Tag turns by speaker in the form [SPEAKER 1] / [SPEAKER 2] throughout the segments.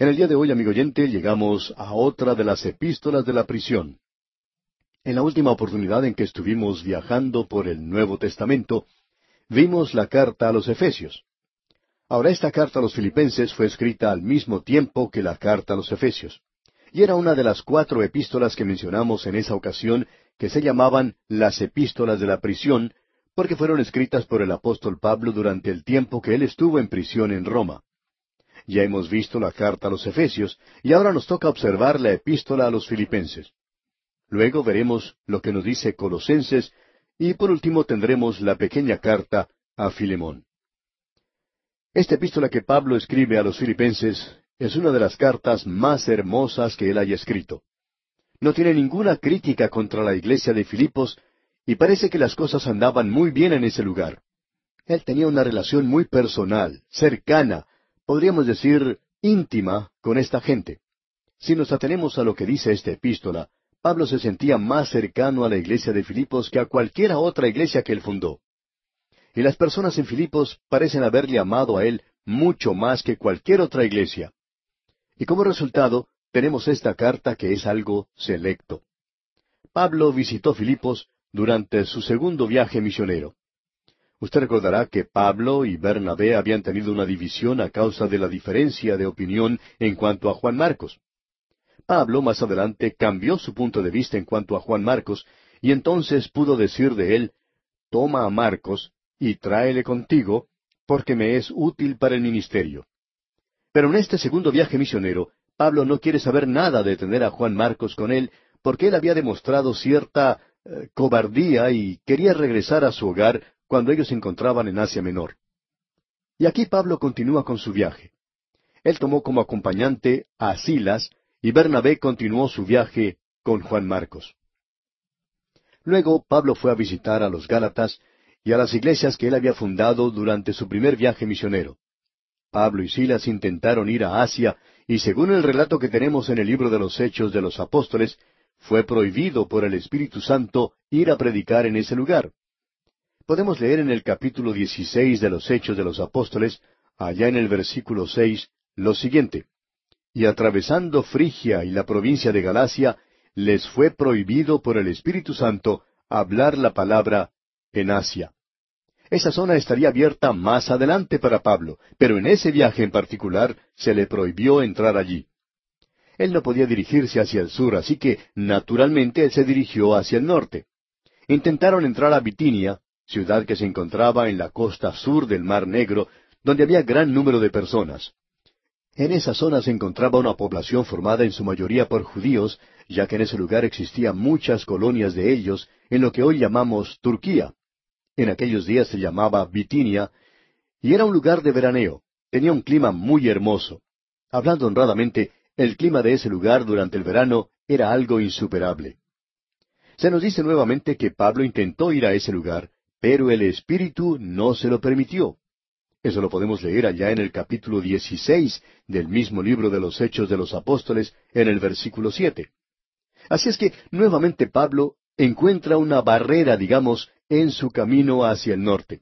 [SPEAKER 1] En el día de hoy, amigo oyente, llegamos a otra de las epístolas de la prisión. En la última oportunidad en que estuvimos viajando por el Nuevo Testamento, vimos la carta a los Efesios. Ahora esta carta a los Filipenses fue escrita al mismo tiempo que la carta a los Efesios, y era una de las cuatro epístolas que mencionamos en esa ocasión que se llamaban las epístolas de la prisión, porque fueron escritas por el apóstol Pablo durante el tiempo que él estuvo en prisión en Roma. Ya hemos visto la carta a los Efesios, y ahora nos toca observar la epístola a los Filipenses. Luego veremos lo que nos dice Colosenses, y por último tendremos la pequeña carta a Filemón. Esta epístola que Pablo escribe a los Filipenses es una de las cartas más hermosas que él haya escrito. No tiene ninguna crítica contra la iglesia de Filipos, y parece que las cosas andaban muy bien en ese lugar. Él tenía una relación muy personal, cercana, podríamos decir íntima, con esta gente. Si nos atenemos a lo que dice esta epístola, Pablo se sentía más cercano a la iglesia de Filipos que a cualquiera otra iglesia que él fundó. Y las personas en Filipos parecen haberle amado a él mucho más que cualquier otra iglesia. Y como resultado, tenemos esta carta que es algo selecto. Pablo visitó Filipos durante su segundo viaje misionero. Usted recordará que Pablo y Bernabé habían tenido una división a causa de la diferencia de opinión en cuanto a Juan Marcos. Pablo más adelante cambió su punto de vista en cuanto a Juan Marcos, y entonces pudo decir de él, Toma a Marcos y tráele contigo, porque me es útil para el ministerio. Pero en este segundo viaje misionero, Pablo no quiere saber nada de tener a Juan Marcos con él, porque él había demostrado cierta eh, cobardía y quería regresar a su hogar cuando ellos se encontraban en Asia Menor. Y aquí Pablo continúa con su viaje. Él tomó como acompañante a Silas y Bernabé continuó su viaje con Juan Marcos. Luego Pablo fue a visitar a los Gálatas y a las iglesias que él había fundado durante su primer viaje misionero. Pablo y Silas intentaron ir a Asia y según el relato que tenemos en el libro de los Hechos de los Apóstoles, fue prohibido por el Espíritu Santo ir a predicar en ese lugar. Podemos leer en el capítulo 16 de los Hechos de los Apóstoles, allá en el versículo seis, lo siguiente. Y atravesando Frigia y la provincia de Galacia, les fue prohibido por el Espíritu Santo hablar la palabra en Asia. Esa zona estaría abierta más adelante para Pablo, pero en ese viaje en particular se le prohibió entrar allí. Él no podía dirigirse hacia el sur, así que naturalmente él se dirigió hacia el norte. Intentaron entrar a Bitinia, ciudad que se encontraba en la costa sur del Mar Negro, donde había gran número de personas. En esa zona se encontraba una población formada en su mayoría por judíos, ya que en ese lugar existían muchas colonias de ellos en lo que hoy llamamos Turquía. En aquellos días se llamaba Bitinia, y era un lugar de veraneo. Tenía un clima muy hermoso. Hablando honradamente, el clima de ese lugar durante el verano era algo insuperable. Se nos dice nuevamente que Pablo intentó ir a ese lugar, pero el Espíritu no se lo permitió. Eso lo podemos leer allá en el capítulo 16 del mismo libro de los Hechos de los Apóstoles, en el versículo siete. Así es que nuevamente Pablo encuentra una barrera, digamos, en su camino hacia el norte.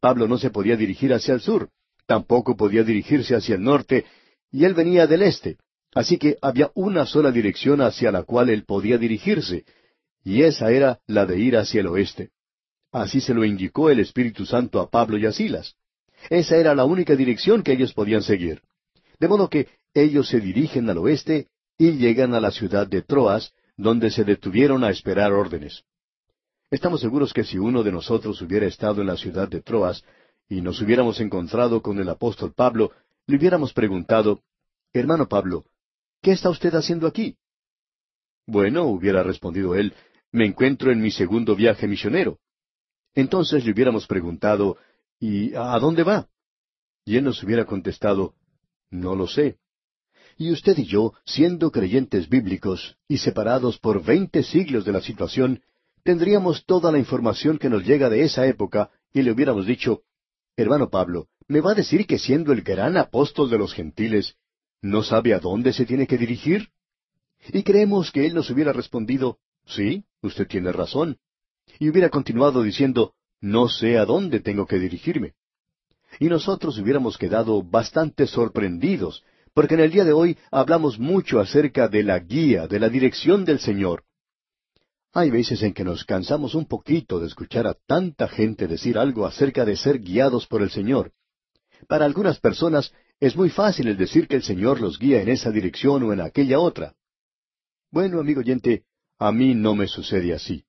[SPEAKER 1] Pablo no se podía dirigir hacia el sur, tampoco podía dirigirse hacia el norte, y él venía del este. Así que había una sola dirección hacia la cual él podía dirigirse, y esa era la de ir hacia el oeste. Así se lo indicó el Espíritu Santo a Pablo y a Silas. Esa era la única dirección que ellos podían seguir. De modo que ellos se dirigen al oeste y llegan a la ciudad de Troas, donde se detuvieron a esperar órdenes. Estamos seguros que si uno de nosotros hubiera estado en la ciudad de Troas y nos hubiéramos encontrado con el apóstol Pablo, le hubiéramos preguntado, Hermano Pablo, ¿Qué está usted haciendo aquí? Bueno, hubiera respondido él, me encuentro en mi segundo viaje misionero. Entonces le hubiéramos preguntado, ¿y a dónde va? Y él nos hubiera contestado, no lo sé. Y usted y yo, siendo creyentes bíblicos y separados por veinte siglos de la situación, tendríamos toda la información que nos llega de esa época y le hubiéramos dicho, hermano Pablo, ¿me va a decir que siendo el gran apóstol de los gentiles, ¿No sabe a dónde se tiene que dirigir? Y creemos que él nos hubiera respondido, sí, usted tiene razón. Y hubiera continuado diciendo, no sé a dónde tengo que dirigirme. Y nosotros hubiéramos quedado bastante sorprendidos, porque en el día de hoy hablamos mucho acerca de la guía, de la dirección del Señor. Hay veces en que nos cansamos un poquito de escuchar a tanta gente decir algo acerca de ser guiados por el Señor. Para algunas personas es muy fácil el decir que el Señor los guía en esa dirección o en aquella otra. Bueno, amigo oyente, a mí no me sucede así.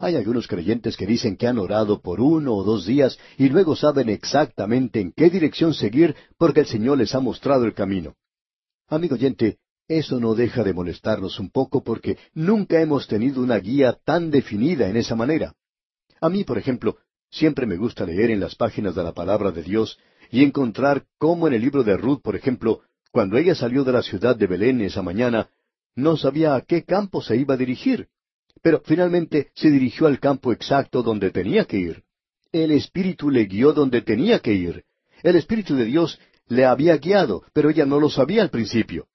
[SPEAKER 1] Hay algunos creyentes que dicen que han orado por uno o dos días y luego saben exactamente en qué dirección seguir porque el Señor les ha mostrado el camino. Amigo oyente, eso no deja de molestarnos un poco porque nunca hemos tenido una guía tan definida en esa manera. A mí, por ejemplo, siempre me gusta leer en las páginas de la palabra de Dios y encontrar cómo en el libro de Ruth, por ejemplo, cuando ella salió de la ciudad de Belén esa mañana, no sabía a qué campo se iba a dirigir pero finalmente se dirigió al campo exacto donde tenía que ir. El Espíritu le guió donde tenía que ir. El Espíritu de Dios le había guiado, pero ella no lo sabía al principio.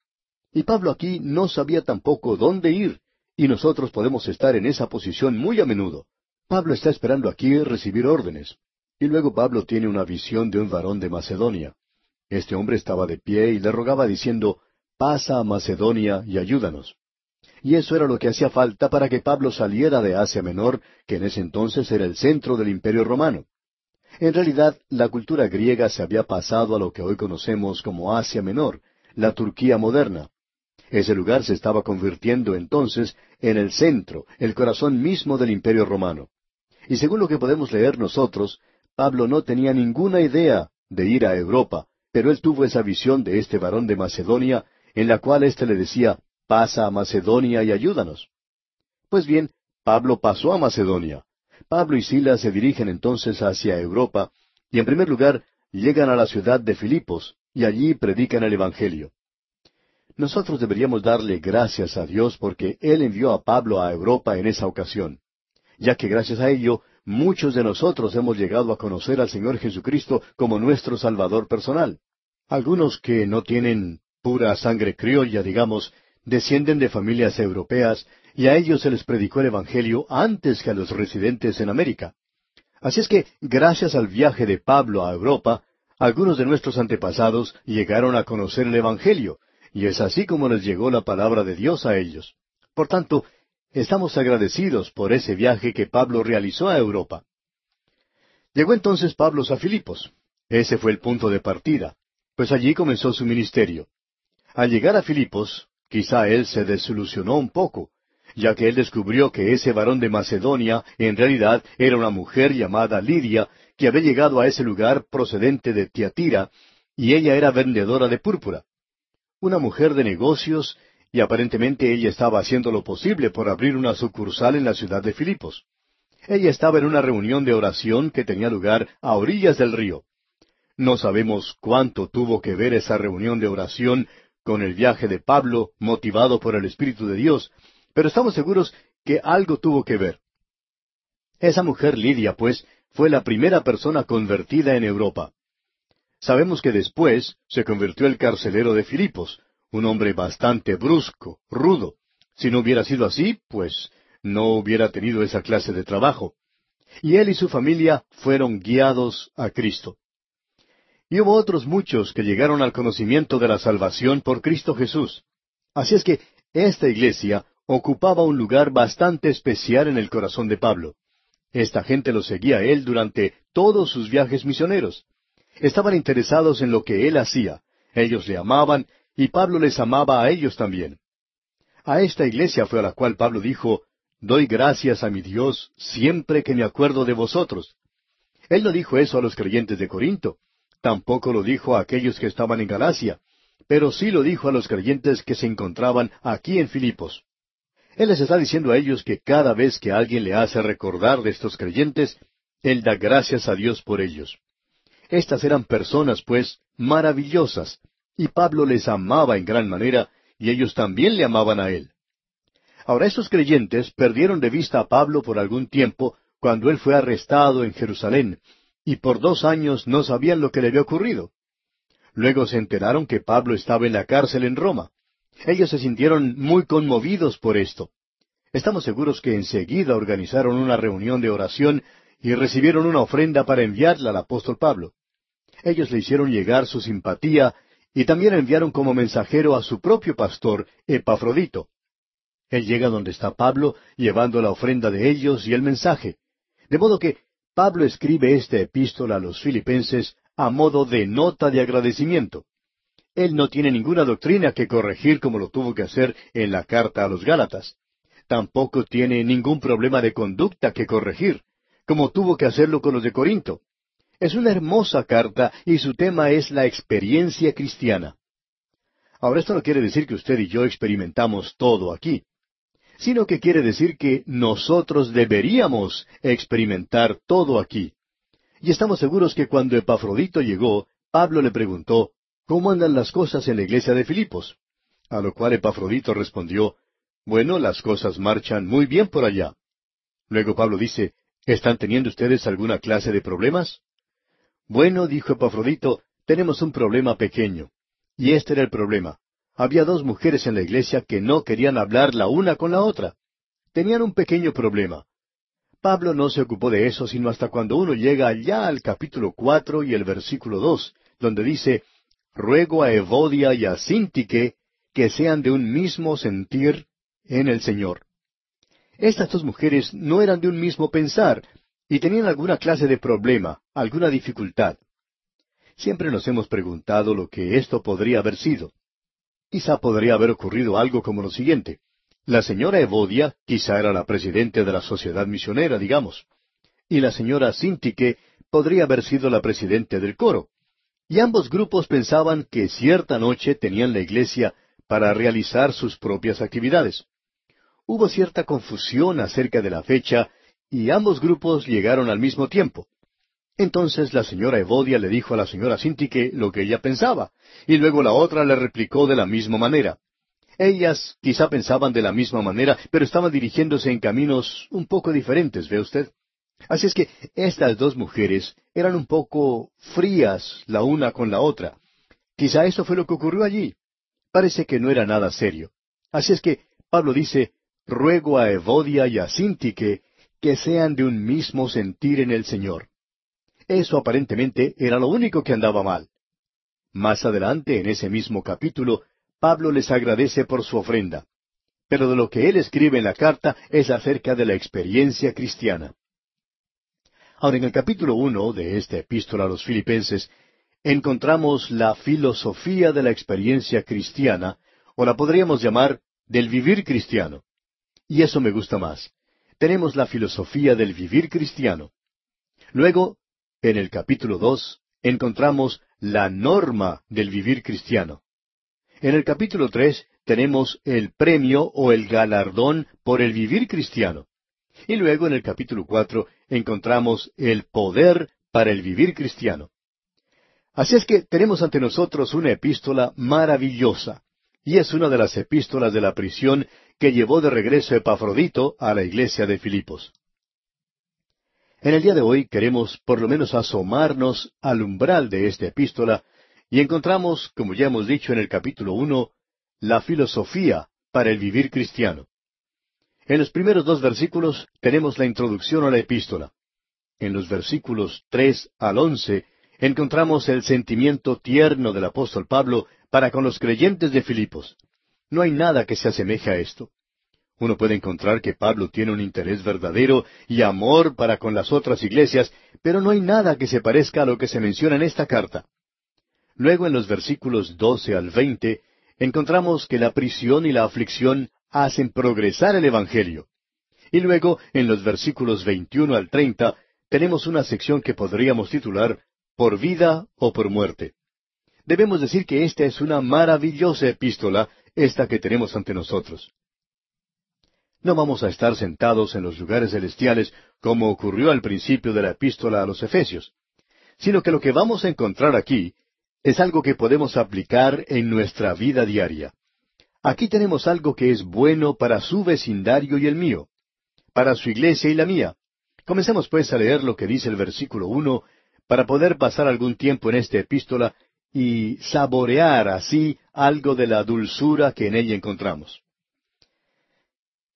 [SPEAKER 1] Y Pablo aquí no sabía tampoco dónde ir, y nosotros podemos estar en esa posición muy a menudo. Pablo está esperando aquí recibir órdenes. Y luego Pablo tiene una visión de un varón de Macedonia. Este hombre estaba de pie y le rogaba diciendo, Pasa a Macedonia y ayúdanos y eso era lo que hacía falta para que Pablo saliera de Asia Menor, que en ese entonces era el centro del imperio romano. En realidad, la cultura griega se había pasado a lo que hoy conocemos como Asia Menor, la Turquía moderna. Ese lugar se estaba convirtiendo entonces en el centro, el corazón mismo del imperio romano. Y según lo que podemos leer nosotros, Pablo no tenía ninguna idea de ir a Europa, pero él tuvo esa visión de este varón de Macedonia, en la cual éste le decía, pasa a Macedonia y ayúdanos. Pues bien, Pablo pasó a Macedonia. Pablo y Silas se dirigen entonces hacia Europa, y en primer lugar llegan a la ciudad de Filipos, y allí predican el Evangelio. Nosotros deberíamos darle gracias a Dios porque Él envió a Pablo a Europa en esa ocasión, ya que gracias a ello muchos de nosotros hemos llegado a conocer al Señor Jesucristo como nuestro Salvador personal. Algunos que no tienen pura sangre criolla, digamos, descienden de familias europeas y a ellos se les predicó el Evangelio antes que a los residentes en América. Así es que, gracias al viaje de Pablo a Europa, algunos de nuestros antepasados llegaron a conocer el Evangelio, y es así como les llegó la palabra de Dios a ellos. Por tanto, estamos agradecidos por ese viaje que Pablo realizó a Europa. Llegó entonces Pablo a Filipos. Ese fue el punto de partida, pues allí comenzó su ministerio. Al llegar a Filipos, Quizá él se desilusionó un poco, ya que él descubrió que ese varón de Macedonia en realidad era una mujer llamada Lidia, que había llegado a ese lugar procedente de Tiatira, y ella era vendedora de púrpura. Una mujer de negocios, y aparentemente ella estaba haciendo lo posible por abrir una sucursal en la ciudad de Filipos. Ella estaba en una reunión de oración que tenía lugar a orillas del río. No sabemos cuánto tuvo que ver esa reunión de oración con el viaje de Pablo, motivado por el Espíritu de Dios, pero estamos seguros que algo tuvo que ver. Esa mujer Lidia, pues, fue la primera persona convertida en Europa. Sabemos que después se convirtió el carcelero de Filipos, un hombre bastante brusco, rudo. Si no hubiera sido así, pues no hubiera tenido esa clase de trabajo. Y él y su familia fueron guiados a Cristo. Y hubo otros muchos que llegaron al conocimiento de la salvación por Cristo Jesús. Así es que esta iglesia ocupaba un lugar bastante especial en el corazón de Pablo. Esta gente lo seguía a él durante todos sus viajes misioneros. Estaban interesados en lo que él hacía. Ellos le amaban y Pablo les amaba a ellos también. A esta iglesia fue a la cual Pablo dijo, Doy gracias a mi Dios siempre que me acuerdo de vosotros. Él no dijo eso a los creyentes de Corinto. Tampoco lo dijo a aquellos que estaban en Galacia, pero sí lo dijo a los creyentes que se encontraban aquí en Filipos. Él les está diciendo a ellos que cada vez que alguien le hace recordar de estos creyentes, Él da gracias a Dios por ellos. Estas eran personas, pues, maravillosas, y Pablo les amaba en gran manera, y ellos también le amaban a Él. Ahora estos creyentes perdieron de vista a Pablo por algún tiempo cuando él fue arrestado en Jerusalén, y por dos años no sabían lo que le había ocurrido. Luego se enteraron que Pablo estaba en la cárcel en Roma. Ellos se sintieron muy conmovidos por esto. Estamos seguros que enseguida organizaron una reunión de oración y recibieron una ofrenda para enviarla al apóstol Pablo. Ellos le hicieron llegar su simpatía y también enviaron como mensajero a su propio pastor, Epafrodito. Él llega donde está Pablo, llevando la ofrenda de ellos y el mensaje. De modo que Pablo escribe esta epístola a los filipenses a modo de nota de agradecimiento. Él no tiene ninguna doctrina que corregir como lo tuvo que hacer en la carta a los Gálatas. Tampoco tiene ningún problema de conducta que corregir, como tuvo que hacerlo con los de Corinto. Es una hermosa carta y su tema es la experiencia cristiana. Ahora esto no quiere decir que usted y yo experimentamos todo aquí, sino que quiere decir que nosotros deberíamos experimentar todo aquí. Y estamos seguros que cuando Epafrodito llegó, Pablo le preguntó, ¿Cómo andan las cosas en la iglesia de Filipos? A lo cual Epafrodito respondió, Bueno, las cosas marchan muy bien por allá. Luego Pablo dice, ¿Están teniendo ustedes alguna clase de problemas? Bueno, dijo Epafrodito, tenemos un problema pequeño. Y este era el problema. Había dos mujeres en la iglesia que no querían hablar la una con la otra. Tenían un pequeño problema. Pablo no se ocupó de eso sino hasta cuando uno llega allá al capítulo cuatro y el versículo dos, donde dice, Ruego a Evodia y a Sintique que sean de un mismo sentir en el Señor. Estas dos mujeres no eran de un mismo pensar y tenían alguna clase de problema, alguna dificultad. Siempre nos hemos preguntado lo que esto podría haber sido. Quizá podría haber ocurrido algo como lo siguiente. La señora Evodia quizá era la presidente de la sociedad misionera, digamos, y la señora Sintique podría haber sido la presidente del coro. Y ambos grupos pensaban que cierta noche tenían la iglesia para realizar sus propias actividades. Hubo cierta confusión acerca de la fecha y ambos grupos llegaron al mismo tiempo. Entonces la señora Evodia le dijo a la señora Sintique lo que ella pensaba, y luego la otra le replicó de la misma manera. Ellas quizá pensaban de la misma manera, pero estaban dirigiéndose en caminos un poco diferentes, ¿ve usted? Así es que estas dos mujeres eran un poco frías la una con la otra. Quizá eso fue lo que ocurrió allí. Parece que no era nada serio. Así es que Pablo dice, ruego a Evodia y a Sintique que sean de un mismo sentir en el Señor. Eso aparentemente era lo único que andaba mal. Más adelante, en ese mismo capítulo, Pablo les agradece por su ofrenda. Pero de lo que él escribe en la carta es acerca de la experiencia cristiana. Ahora, en el capítulo uno de esta epístola a los filipenses, encontramos la filosofía de la experiencia cristiana, o la podríamos llamar del vivir cristiano. Y eso me gusta más tenemos la filosofía del vivir cristiano. Luego, en el capítulo dos, encontramos la norma del vivir cristiano. En el capítulo tres tenemos el premio o el galardón por el vivir cristiano. Y luego en el capítulo cuatro encontramos el poder para el vivir cristiano. Así es que tenemos ante nosotros una epístola maravillosa, y es una de las epístolas de la prisión que llevó de regreso Epafrodito a la iglesia de Filipos. En el día de hoy queremos por lo menos asomarnos al umbral de esta epístola y encontramos, como ya hemos dicho en el capítulo uno, la filosofía para el vivir cristiano. En los primeros dos versículos tenemos la introducción a la epístola. En los versículos tres al once encontramos el sentimiento tierno del apóstol Pablo para con los creyentes de Filipos. No hay nada que se asemeje a esto. Uno puede encontrar que Pablo tiene un interés verdadero y amor para con las otras iglesias, pero no hay nada que se parezca a lo que se menciona en esta carta. Luego en los versículos doce al veinte encontramos que la prisión y la aflicción hacen progresar el Evangelio. Y luego en los versículos veintiuno al treinta tenemos una sección que podríamos titular Por vida o por muerte. Debemos decir que esta es una maravillosa epístola esta que tenemos ante nosotros. No vamos a estar sentados en los lugares celestiales como ocurrió al principio de la epístola a los Efesios, sino que lo que vamos a encontrar aquí es algo que podemos aplicar en nuestra vida diaria. Aquí tenemos algo que es bueno para su vecindario y el mío, para su iglesia y la mía. Comencemos pues a leer lo que dice el versículo uno para poder pasar algún tiempo en esta epístola y saborear así algo de la dulzura que en ella encontramos.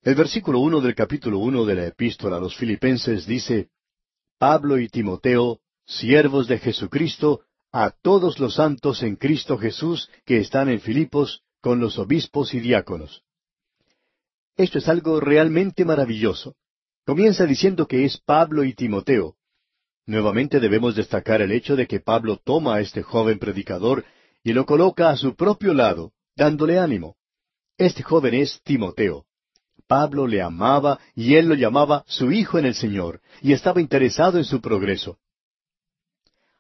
[SPEAKER 1] El versículo uno del capítulo uno de la epístola a los filipenses dice, Pablo y Timoteo, siervos de Jesucristo, a todos los santos en Cristo Jesús que están en Filipos con los obispos y diáconos. Esto es algo realmente maravilloso. Comienza diciendo que es Pablo y Timoteo. Nuevamente debemos destacar el hecho de que Pablo toma a este joven predicador y lo coloca a su propio lado, dándole ánimo. Este joven es Timoteo. Pablo le amaba y él lo llamaba su hijo en el Señor, y estaba interesado en su progreso.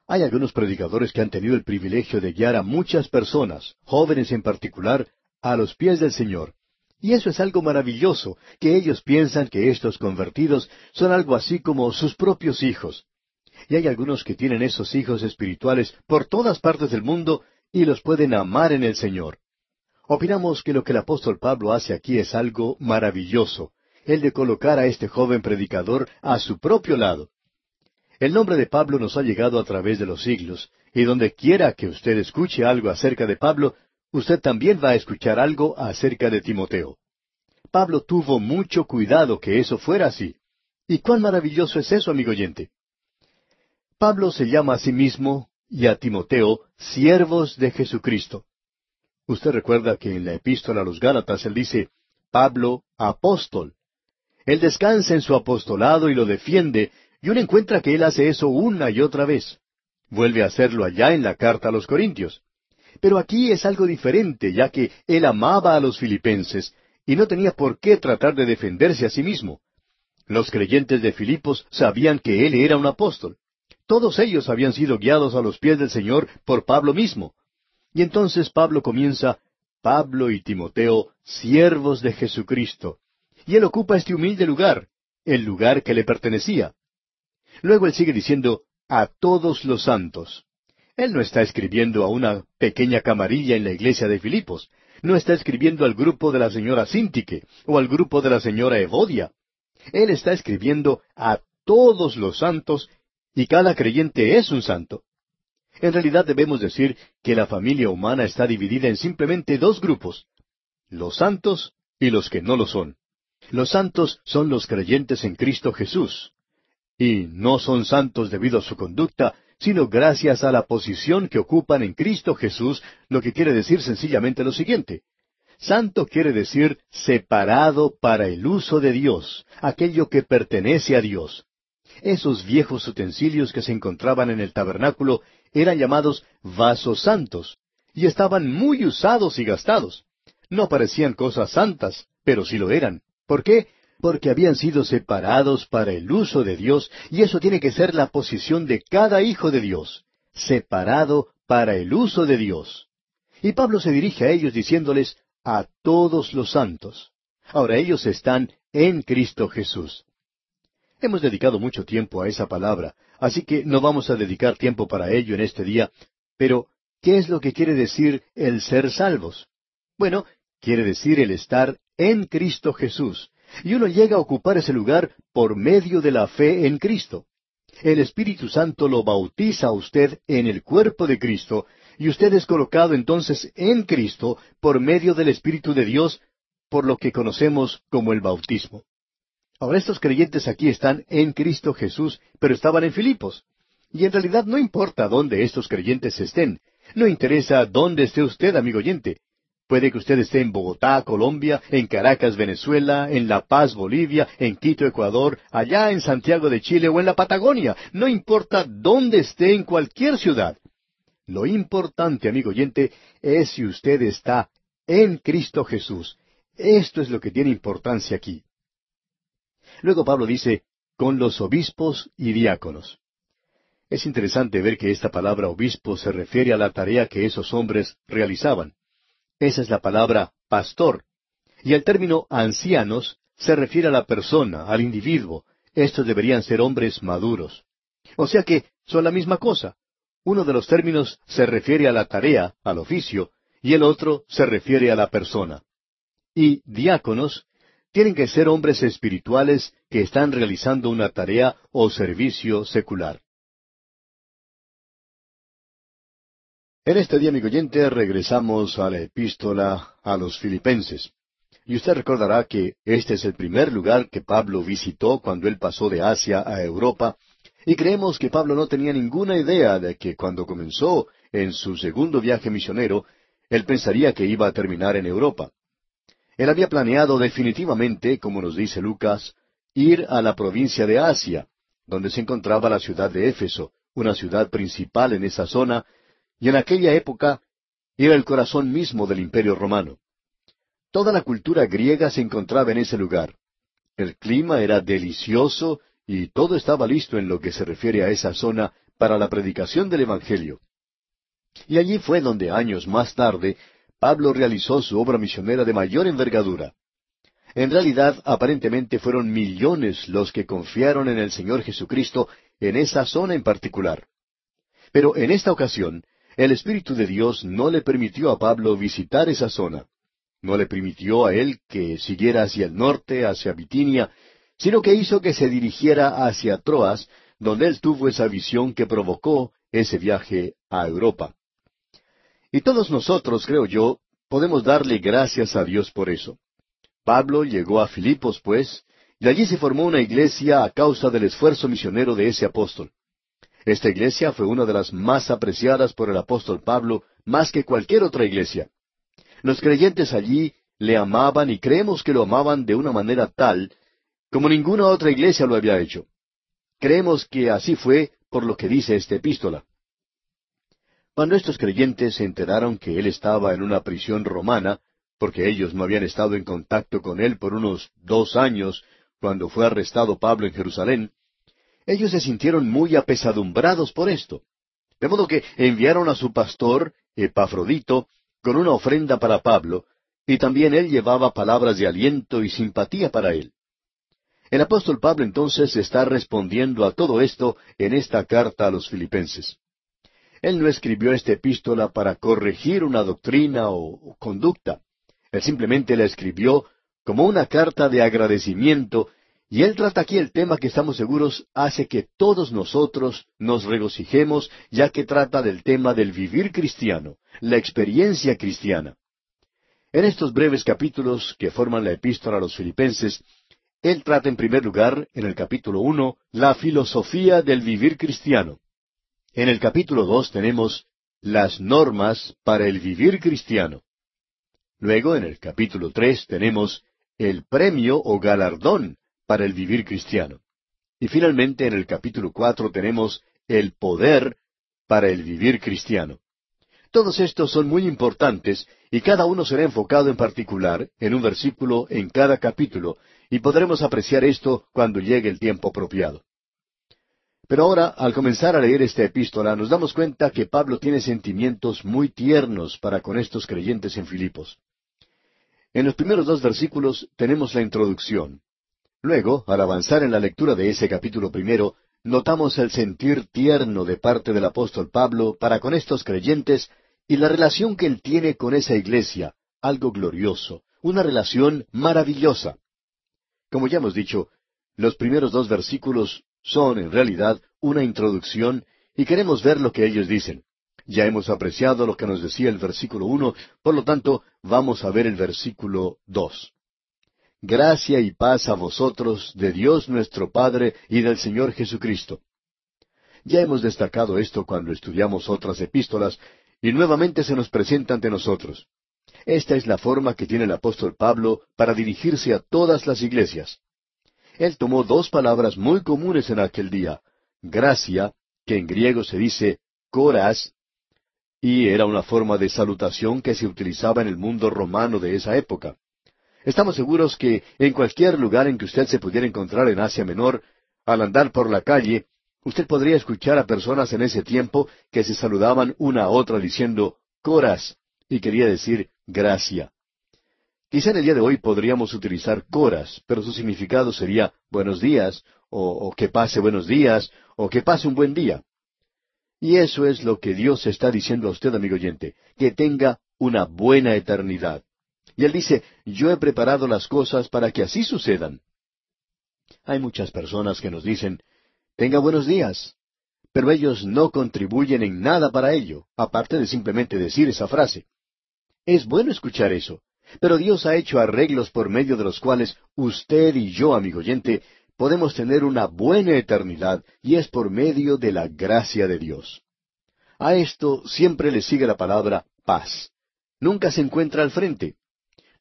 [SPEAKER 1] Hay algunos predicadores que han tenido el privilegio de guiar a muchas personas, jóvenes en particular, a los pies del Señor. Y eso es algo maravilloso, que ellos piensan que estos convertidos son algo así como sus propios hijos. Y hay algunos que tienen esos hijos espirituales por todas partes del mundo y los pueden amar en el Señor. Opinamos que lo que el apóstol Pablo hace aquí es algo maravilloso, el de colocar a este joven predicador a su propio lado. El nombre de Pablo nos ha llegado a través de los siglos, y donde quiera que usted escuche algo acerca de Pablo, usted también va a escuchar algo acerca de Timoteo. Pablo tuvo mucho cuidado que eso fuera así. ¿Y cuán maravilloso es eso, amigo oyente? Pablo se llama a sí mismo y a Timoteo siervos de Jesucristo. Usted recuerda que en la epístola a los Gálatas él dice, Pablo, apóstol. Él descansa en su apostolado y lo defiende, y uno encuentra que él hace eso una y otra vez. Vuelve a hacerlo allá en la carta a los Corintios. Pero aquí es algo diferente, ya que él amaba a los filipenses, y no tenía por qué tratar de defenderse a sí mismo. Los creyentes de Filipos sabían que él era un apóstol. Todos ellos habían sido guiados a los pies del Señor por Pablo mismo. Y entonces Pablo comienza, Pablo y Timoteo, siervos de Jesucristo. Y él ocupa este humilde lugar, el lugar que le pertenecía. Luego él sigue diciendo, a todos los santos. Él no está escribiendo a una pequeña camarilla en la iglesia de Filipos, no está escribiendo al grupo de la señora Sintique o al grupo de la señora Evodia. Él está escribiendo a todos los santos y cada creyente es un santo. En realidad debemos decir que la familia humana está dividida en simplemente dos grupos, los santos y los que no lo son. Los santos son los creyentes en Cristo Jesús, y no son santos debido a su conducta, sino gracias a la posición que ocupan en Cristo Jesús, lo que quiere decir sencillamente lo siguiente. Santo quiere decir separado para el uso de Dios, aquello que pertenece a Dios. Esos viejos utensilios que se encontraban en el tabernáculo eran llamados vasos santos, y estaban muy usados y gastados. No parecían cosas santas, pero sí lo eran. ¿Por qué? Porque habían sido separados para el uso de Dios, y eso tiene que ser la posición de cada hijo de Dios, separado para el uso de Dios. Y Pablo se dirige a ellos diciéndoles, a todos los santos. Ahora ellos están en Cristo Jesús. Hemos dedicado mucho tiempo a esa palabra, así que no vamos a dedicar tiempo para ello en este día, pero ¿qué es lo que quiere decir el ser salvos? Bueno, quiere decir el estar en Cristo Jesús, y uno llega a ocupar ese lugar por medio de la fe en Cristo. El Espíritu Santo lo bautiza a usted en el cuerpo de Cristo, y usted es colocado entonces en Cristo por medio del Espíritu de Dios, por lo que conocemos como el bautismo. Ahora estos creyentes aquí están en Cristo Jesús, pero estaban en Filipos. Y en realidad no importa dónde estos creyentes estén. No interesa dónde esté usted, amigo oyente. Puede que usted esté en Bogotá, Colombia, en Caracas, Venezuela, en La Paz, Bolivia, en Quito, Ecuador, allá en Santiago de Chile o en la Patagonia. No importa dónde esté en cualquier ciudad. Lo importante, amigo oyente, es si usted está en Cristo Jesús. Esto es lo que tiene importancia aquí. Luego Pablo dice, con los obispos y diáconos. Es interesante ver que esta palabra obispo se refiere a la tarea que esos hombres realizaban. Esa es la palabra pastor. Y el término ancianos se refiere a la persona, al individuo. Estos deberían ser hombres maduros. O sea que son la misma cosa. Uno de los términos se refiere a la tarea, al oficio, y el otro se refiere a la persona. Y diáconos tienen que ser hombres espirituales que están realizando una tarea o servicio secular. En este día, amigo oyente, regresamos a la epístola a los filipenses. Y usted recordará que este es el primer lugar que Pablo visitó cuando él pasó de Asia a Europa, Y creemos que Pablo no tenía ninguna idea de que cuando comenzó en su segundo viaje misionero, él pensaría que iba a terminar en Europa. Él había planeado definitivamente, como nos dice Lucas, ir a la provincia de Asia, donde se encontraba la ciudad de Éfeso, una ciudad principal en esa zona, y en aquella época era el corazón mismo del imperio romano. Toda la cultura griega se encontraba en ese lugar. El clima era delicioso y todo estaba listo en lo que se refiere a esa zona para la predicación del Evangelio. Y allí fue donde años más tarde Pablo realizó su obra misionera de mayor envergadura. En realidad, aparentemente fueron millones los que confiaron en el Señor Jesucristo en esa zona en particular. Pero en esta ocasión, el Espíritu de Dios no le permitió a Pablo visitar esa zona. No le permitió a él que siguiera hacia el norte, hacia Bitinia, sino que hizo que se dirigiera hacia Troas, donde él tuvo esa visión que provocó ese viaje a Europa. Y todos nosotros, creo yo, podemos darle gracias a Dios por eso. Pablo llegó a Filipos, pues, y allí se formó una iglesia a causa del esfuerzo misionero de ese apóstol. Esta iglesia fue una de las más apreciadas por el apóstol Pablo más que cualquier otra iglesia. Los creyentes allí le amaban y creemos que lo amaban de una manera tal como ninguna otra iglesia lo había hecho. Creemos que así fue por lo que dice esta epístola. Cuando estos creyentes se enteraron que él estaba en una prisión romana, porque ellos no habían estado en contacto con él por unos dos años cuando fue arrestado Pablo en Jerusalén, ellos se sintieron muy apesadumbrados por esto. De modo que enviaron a su pastor, Epafrodito, con una ofrenda para Pablo, y también él llevaba palabras de aliento y simpatía para él. El apóstol Pablo entonces está respondiendo a todo esto en esta carta a los filipenses. Él no escribió esta epístola para corregir una doctrina o conducta. Él simplemente la escribió como una carta de agradecimiento y él trata aquí el tema que estamos seguros hace que todos nosotros nos regocijemos, ya que trata del tema del vivir cristiano, la experiencia cristiana. En estos breves capítulos que forman la epístola a los filipenses, él trata en primer lugar, en el capítulo uno, la filosofía del vivir cristiano. En el capítulo dos tenemos las normas para el vivir cristiano. Luego, en el capítulo tres, tenemos el premio o galardón para el vivir cristiano. Y finalmente, en el capítulo cuatro tenemos el poder para el vivir cristiano. Todos estos son muy importantes y cada uno será enfocado en particular en un versículo en cada capítulo, y podremos apreciar esto cuando llegue el tiempo apropiado. Pero ahora, al comenzar a leer esta epístola, nos damos cuenta que Pablo tiene sentimientos muy tiernos para con estos creyentes en Filipos. En los primeros dos versículos tenemos la introducción. Luego, al avanzar en la lectura de ese capítulo primero, notamos el sentir tierno de parte del apóstol Pablo para con estos creyentes y la relación que él tiene con esa iglesia, algo glorioso, una relación maravillosa. Como ya hemos dicho, los primeros dos versículos son en realidad una introducción y queremos ver lo que ellos dicen. Ya hemos apreciado lo que nos decía el versículo uno, por lo tanto vamos a ver el versículo dos. Gracia y paz a vosotros de Dios nuestro Padre y del Señor Jesucristo. Ya hemos destacado esto cuando estudiamos otras epístolas y nuevamente se nos presenta ante nosotros. Esta es la forma que tiene el apóstol Pablo para dirigirse a todas las iglesias. Él tomó dos palabras muy comunes en aquel día, gracia, que en griego se dice coras, y era una forma de salutación que se utilizaba en el mundo romano de esa época. Estamos seguros que en cualquier lugar en que usted se pudiera encontrar en Asia Menor, al andar por la calle, usted podría escuchar a personas en ese tiempo que se saludaban una a otra diciendo coras, y quería decir gracia. Quizá en el día de hoy podríamos utilizar coras, pero su significado sería buenos días, o, que pase buenos días, o que pase un buen día. Y eso es lo que Dios está diciendo a usted, amigo oyente, que tenga una buena eternidad. Y Él dice, yo he preparado las cosas para que así sucedan. Hay muchas personas que nos dicen, tenga buenos días, pero ellos no contribuyen en nada para ello, aparte de simplemente decir esa frase. Es bueno escuchar eso, pero Dios ha hecho arreglos por medio de los cuales usted y yo, amigo oyente, podemos tener una buena eternidad y es por medio de la gracia de Dios. A esto siempre le sigue la palabra paz. Nunca se encuentra al frente.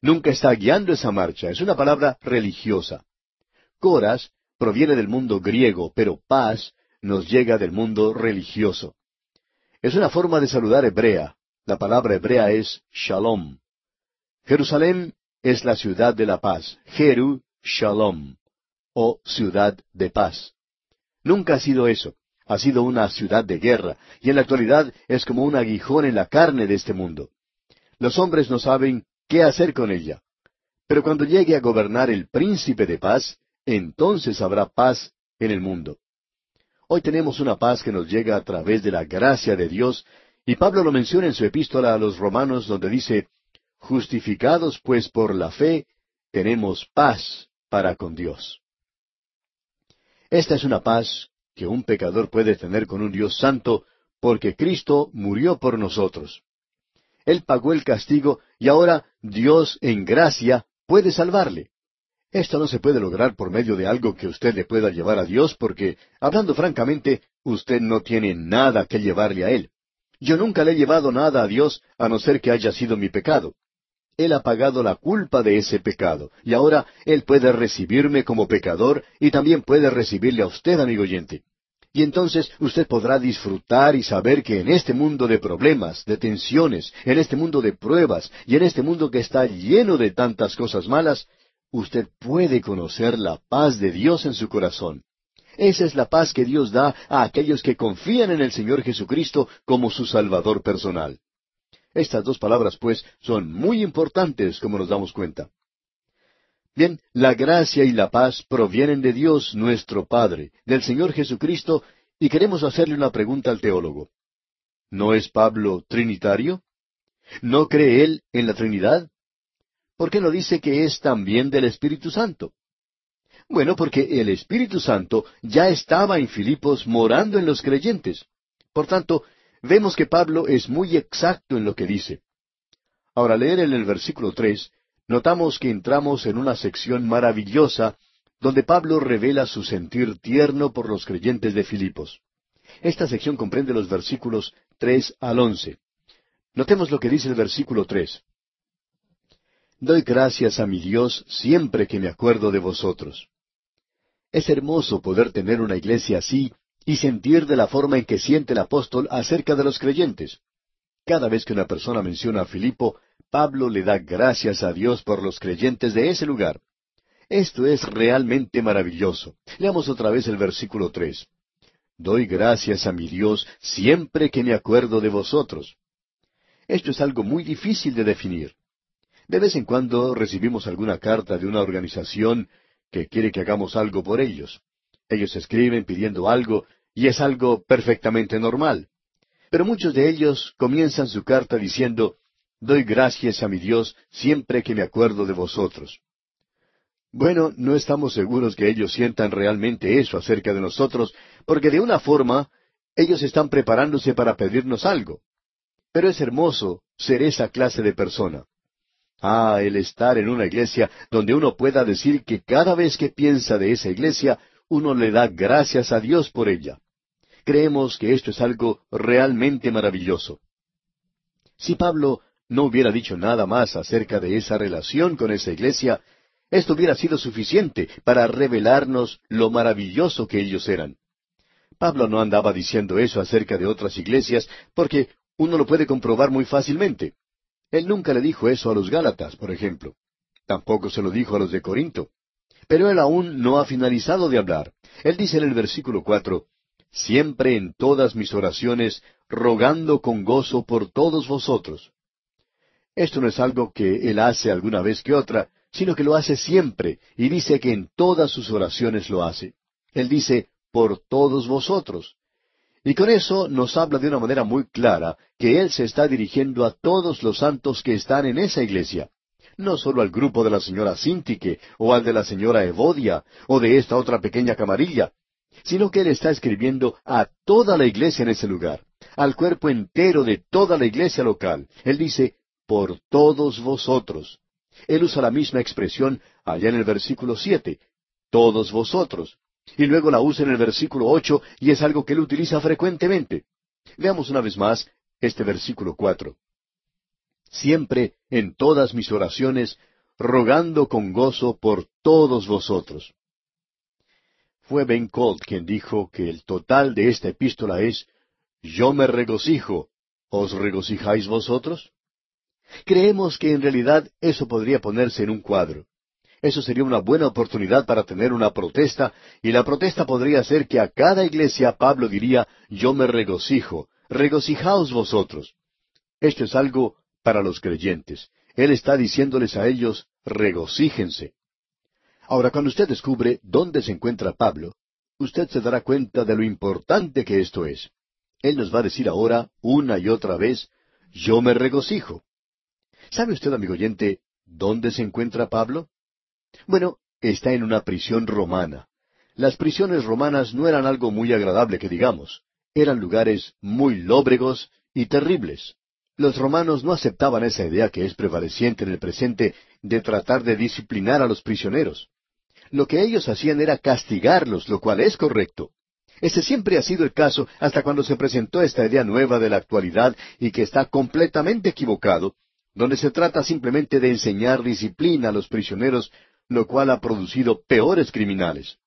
[SPEAKER 1] Nunca está guiando esa marcha. Es una palabra religiosa. Coras proviene del mundo griego, pero paz nos llega del mundo religioso. Es una forma de saludar hebrea. La palabra hebrea es shalom. Jerusalén es la ciudad de la paz. Jeru, shalom. O ciudad de paz. Nunca ha sido eso. Ha sido una ciudad de guerra, y en la actualidad es como un aguijón en la carne de este mundo. Los hombres no saben qué hacer con ella. Pero cuando llegue a gobernar el príncipe de paz, entonces habrá paz en el mundo. Hoy tenemos una paz que nos llega a través de la gracia de Dios, y Pablo lo menciona en su epístola a los romanos donde dice, Justificados pues por la fe, tenemos paz para con Dios. Esta es una paz que un pecador puede tener con un Dios santo, porque Cristo murió por nosotros. Él pagó el castigo y ahora Dios en gracia puede salvarle. Esto no se puede lograr por medio de algo que usted le pueda llevar a Dios porque, hablando francamente, usted no tiene nada que llevarle a Él. Yo nunca le he llevado nada a Dios a no ser que haya sido mi pecado. Él ha pagado la culpa de ese pecado, y ahora Él puede recibirme como pecador y también puede recibirle a usted, amigo oyente. Y entonces usted podrá disfrutar y saber que en este mundo de problemas, de tensiones, en este mundo de pruebas y en este mundo que está lleno de tantas cosas malas, usted puede conocer la paz de Dios en su corazón. Esa es la paz que Dios da a aquellos que confían en el Señor Jesucristo como su Salvador personal. Estas dos palabras, pues, son muy importantes, como nos damos cuenta. Bien, la gracia y la paz provienen de Dios nuestro Padre, del Señor Jesucristo, y queremos hacerle una pregunta al teólogo. ¿No es Pablo trinitario? ¿No cree él en la Trinidad? ¿Por qué no dice que es también del Espíritu Santo? Bueno, porque el Espíritu Santo ya estaba en Filipos morando en los creyentes. Por tanto, vemos que Pablo es muy exacto en lo que dice. Ahora, leer en el versículo tres, notamos que entramos en una sección maravillosa donde Pablo revela su sentir tierno por los creyentes de Filipos. Esta sección comprende los versículos tres al once. Notemos lo que dice el versículo tres. Doy gracias a mi Dios siempre que me acuerdo de vosotros. Es hermoso poder tener una iglesia así y sentir de la forma en que siente el apóstol acerca de los creyentes. Cada vez que una persona menciona a Filipo, Pablo le da gracias a Dios por los creyentes de ese lugar. Esto es realmente maravilloso. Leamos otra vez el versículo tres. Doy gracias a mi Dios siempre que me acuerdo de vosotros. Esto es algo muy difícil de definir. De vez en cuando recibimos alguna carta de una organización que quiere que hagamos algo por ellos. Ellos escriben pidiendo algo y es algo perfectamente normal. Pero muchos de ellos comienzan su carta diciendo, Doy gracias a mi Dios siempre que me acuerdo de vosotros. Bueno, no estamos seguros que ellos sientan realmente eso acerca de nosotros, porque de una forma ellos están preparándose para pedirnos algo. Pero es hermoso ser esa clase de persona. Ah, el estar en una iglesia donde uno pueda decir que cada vez que piensa de esa iglesia, uno le da gracias a Dios por ella. Creemos que esto es algo realmente maravilloso. Si Pablo no hubiera dicho nada más acerca de esa relación con esa iglesia, esto hubiera sido suficiente para revelarnos lo maravilloso que ellos eran. Pablo no andaba diciendo eso acerca de otras iglesias porque uno lo puede comprobar muy fácilmente. Él nunca le dijo eso a los Gálatas, por ejemplo. Tampoco se lo dijo a los de Corinto. Pero él aún no ha finalizado de hablar. Él dice en el versículo cuatro, Siempre en todas mis oraciones, rogando con gozo por todos vosotros. Esto no es algo que él hace alguna vez que otra, sino que lo hace siempre, y dice que en todas sus oraciones lo hace. Él dice, por todos vosotros. Y con eso nos habla de una manera muy clara que Él se está dirigiendo a todos los santos que están en esa iglesia. No solo al grupo de la señora Sintique, o al de la señora Evodia, o de esta otra pequeña camarilla, sino que Él está escribiendo a toda la iglesia en ese lugar, al cuerpo entero de toda la iglesia local. Él dice, por todos vosotros. Él usa la misma expresión allá en el versículo siete, todos vosotros. Y luego la usa en el versículo ocho y es algo que él utiliza frecuentemente. Veamos una vez más este versículo cuatro. Siempre en todas mis oraciones, rogando con gozo por todos vosotros. Fue Ben Colt quien dijo que el total de esta epístola es Yo me regocijo, ¿os regocijáis vosotros? Creemos que en realidad eso podría ponerse en un cuadro. Eso sería una buena oportunidad para tener una protesta, y la protesta podría ser que a cada iglesia Pablo diría, yo me regocijo, regocijaos vosotros. Esto es algo para los creyentes. Él está diciéndoles a ellos, regocíjense. Ahora, cuando usted descubre dónde se encuentra Pablo, usted se dará cuenta de lo importante que esto es. Él nos va a decir ahora, una y otra vez, yo me regocijo. ¿Sabe usted, amigo oyente, dónde se encuentra Pablo? Bueno, está en una prisión romana. Las prisiones romanas no eran algo muy agradable que digamos. Eran lugares muy lóbregos y terribles. Los romanos no aceptaban esa idea que es prevaleciente en el presente de tratar de disciplinar a los prisioneros. Lo que ellos hacían era castigarlos, lo cual es correcto. Ese siempre ha sido el caso hasta cuando se presentó esta idea nueva de la actualidad y que está completamente equivocado, donde se trata simplemente de enseñar disciplina a los prisioneros, lo cual ha producido peores criminales.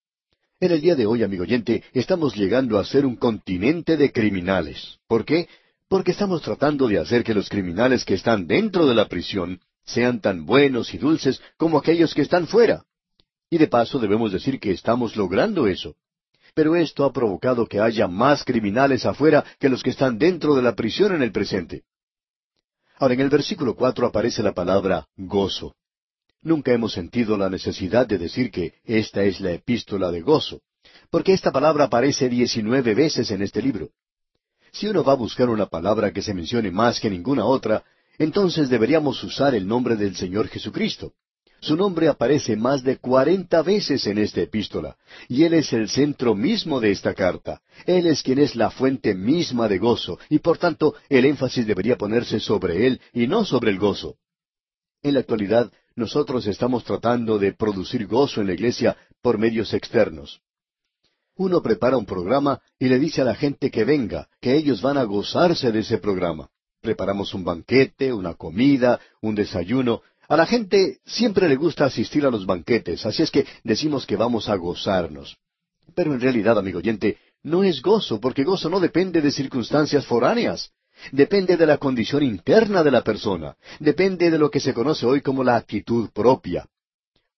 [SPEAKER 1] En el día de hoy, amigo oyente, estamos llegando a ser un continente de criminales. ¿Por qué? Porque estamos tratando de hacer que los criminales que están dentro de la prisión sean tan buenos y dulces como aquellos que están fuera. Y de paso debemos decir que estamos logrando eso. Pero esto ha provocado que haya más criminales afuera que los que están dentro de la prisión en el presente. Ahora, en el versículo cuatro aparece la palabra gozo. Nunca hemos sentido la necesidad de decir que esta es la epístola de gozo, porque esta palabra aparece diecinueve veces en este libro. Si uno va a buscar una palabra que se mencione más que ninguna otra, entonces deberíamos usar el nombre del Señor Jesucristo. Su nombre aparece más de cuarenta veces en esta epístola, y Él es el centro mismo de esta carta. Él es quien es la fuente misma de gozo, y por tanto el énfasis debería ponerse sobre Él y no sobre el gozo. En la actualidad, nosotros estamos tratando de producir gozo en la iglesia por medios externos. Uno prepara un programa y le dice a la gente que venga, que ellos van a gozarse de ese programa. Preparamos un banquete, una comida, un desayuno, a la gente siempre le gusta asistir a los banquetes, así es que decimos que vamos a gozarnos. Pero en realidad, amigo oyente, no es gozo, porque gozo no depende de circunstancias foráneas. Depende de la condición interna de la persona. Depende de lo que se conoce hoy como la actitud propia.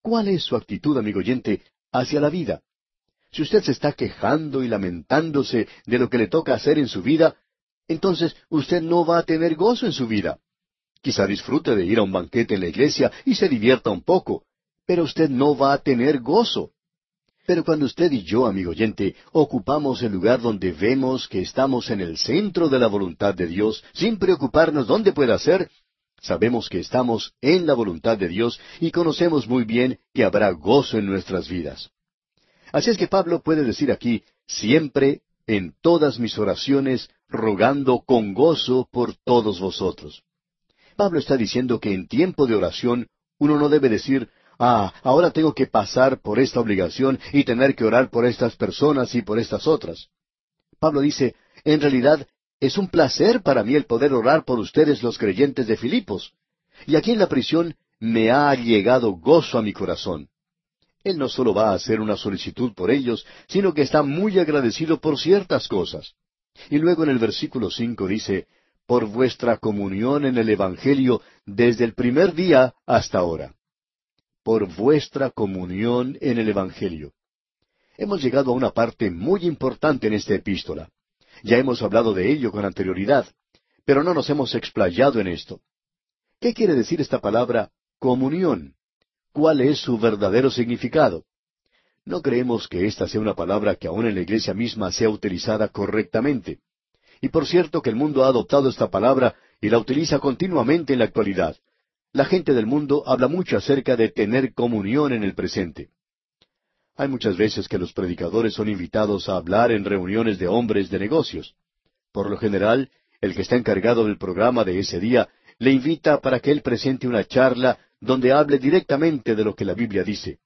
[SPEAKER 1] ¿Cuál es su actitud, amigo oyente, hacia la vida? Si usted se está quejando y lamentándose de lo que le toca hacer en su vida, entonces usted no va a tener gozo en su vida. Quizá disfrute de ir a un banquete en la iglesia y se divierta un poco, pero usted no va a tener gozo. Pero cuando usted y yo, amigo oyente, ocupamos el lugar donde vemos que estamos en el centro de la voluntad de Dios, sin preocuparnos dónde pueda ser, sabemos que estamos en la voluntad de Dios y conocemos muy bien que habrá gozo en nuestras vidas. Así es que Pablo puede decir aquí, siempre, en todas mis oraciones, rogando con gozo por todos vosotros. Pablo está diciendo que en tiempo de oración uno no debe decir, ah, ahora tengo que pasar por esta obligación y tener que orar por estas personas y por estas otras. Pablo dice, en realidad es un placer para mí el poder orar por ustedes los creyentes de Filipos. Y aquí en la prisión me ha llegado gozo a mi corazón. Él no solo va a hacer una solicitud por ellos, sino que está muy agradecido por ciertas cosas. Y luego en el versículo cinco dice, por vuestra comunión en el Evangelio desde el primer día hasta ahora. Por vuestra comunión en el Evangelio. Hemos llegado a una parte muy importante en esta epístola. Ya hemos hablado de ello con anterioridad, pero no nos hemos explayado en esto. ¿Qué quiere decir esta palabra comunión? ¿Cuál es su verdadero significado? No creemos que esta sea una palabra que aún en la iglesia misma sea utilizada correctamente. Y por cierto que el mundo ha adoptado esta palabra y la utiliza continuamente en la actualidad. La gente del mundo habla mucho acerca de tener comunión en el presente. Hay muchas veces que los predicadores son invitados a hablar en reuniones de hombres de negocios. Por lo general, el que está encargado del programa de ese día le invita para que él presente una charla donde hable directamente de lo que la Biblia dice.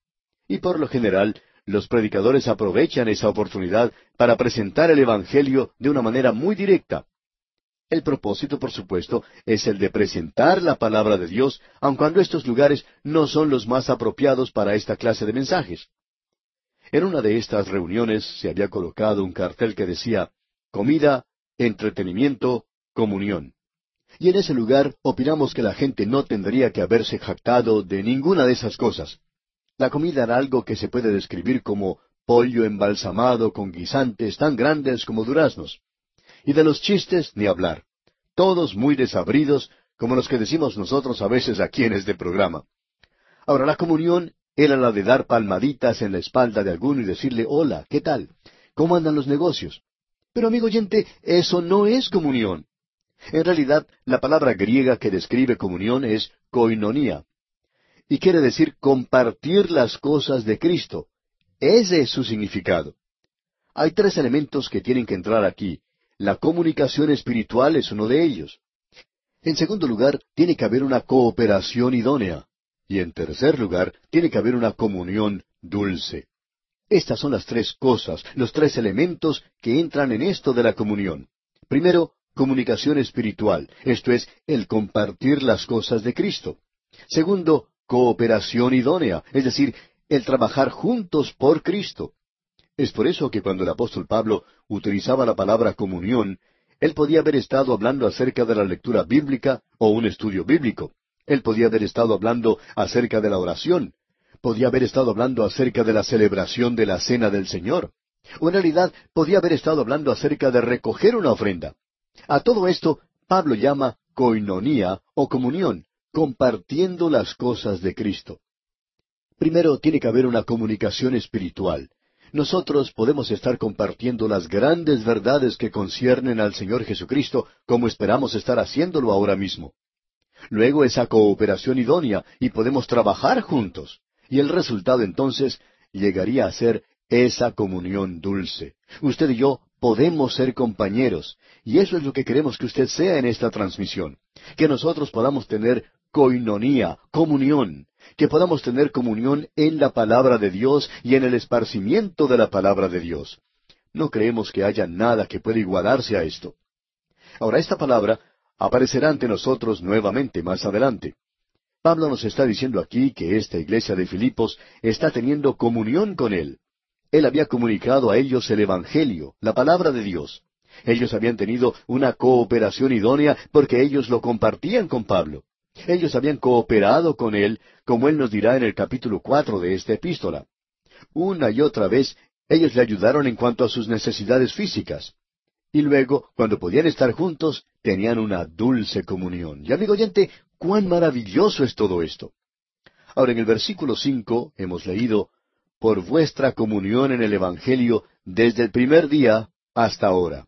[SPEAKER 1] Y por lo general, los predicadores aprovechan esa oportunidad para presentar el Evangelio de una manera muy directa. El propósito, por supuesto, es el de presentar la palabra de Dios, aun cuando estos lugares no son los más apropiados para esta clase de mensajes. En una de estas reuniones se había colocado un cartel que decía comida, entretenimiento, comunión. Y en ese lugar opinamos que la gente no tendría que haberse jactado de ninguna de esas cosas. La comida era algo que se puede describir como pollo embalsamado con guisantes tan grandes como duraznos. Y de los chistes ni hablar. Todos muy desabridos, como los que decimos nosotros a veces aquí en este programa. Ahora, la comunión era la de dar palmaditas en la espalda de alguno y decirle, hola, ¿qué tal? ¿Cómo andan los negocios? Pero amigo oyente, eso no es comunión. En realidad, la palabra griega que describe comunión es koinonía. Y quiere decir compartir las cosas de Cristo. Ese es su significado. Hay tres elementos que tienen que entrar aquí. La comunicación espiritual es uno de ellos. En segundo lugar, tiene que haber una cooperación idónea. Y en tercer lugar, tiene que haber una comunión dulce. Estas son las tres cosas, los tres elementos que entran en esto de la comunión. Primero, comunicación espiritual, esto es, el compartir las cosas de Cristo. Segundo, cooperación idónea, es decir, el trabajar juntos por Cristo. Es por eso que cuando el apóstol Pablo utilizaba la palabra comunión, él podía haber estado hablando acerca de la lectura bíblica o un estudio bíblico. Él podía haber estado hablando acerca de la oración. Podía haber estado hablando acerca de la celebración de la cena del Señor. O en realidad podía haber estado hablando acerca de recoger una ofrenda. A todo esto Pablo llama coinonía o comunión, compartiendo las cosas de Cristo. Primero tiene que haber una comunicación espiritual. Nosotros podemos estar compartiendo las grandes verdades que conciernen al Señor Jesucristo como esperamos estar haciéndolo ahora mismo. Luego esa cooperación idónea y podemos trabajar juntos. Y el resultado entonces llegaría a ser esa comunión dulce. Usted y yo podemos ser compañeros. Y eso es lo que queremos que usted sea en esta transmisión. Que nosotros podamos tener coinonía, comunión. Que podamos tener comunión en la palabra de Dios y en el esparcimiento de la palabra de Dios. No creemos que haya nada que pueda igualarse a esto. Ahora, esta palabra aparecerá ante nosotros nuevamente más adelante. Pablo nos está diciendo aquí que esta iglesia de Filipos está teniendo comunión con él. Él había comunicado a ellos el Evangelio, la palabra de Dios. Ellos habían tenido una cooperación idónea porque ellos lo compartían con Pablo. Ellos habían cooperado con él, como él nos dirá en el capítulo cuatro de esta epístola. Una y otra vez ellos le ayudaron en cuanto a sus necesidades físicas. Y luego, cuando podían estar juntos, tenían una dulce comunión. Y amigo oyente, cuán maravilloso es todo esto. Ahora en el versículo cinco hemos leído, por vuestra comunión en el Evangelio desde el primer día hasta ahora.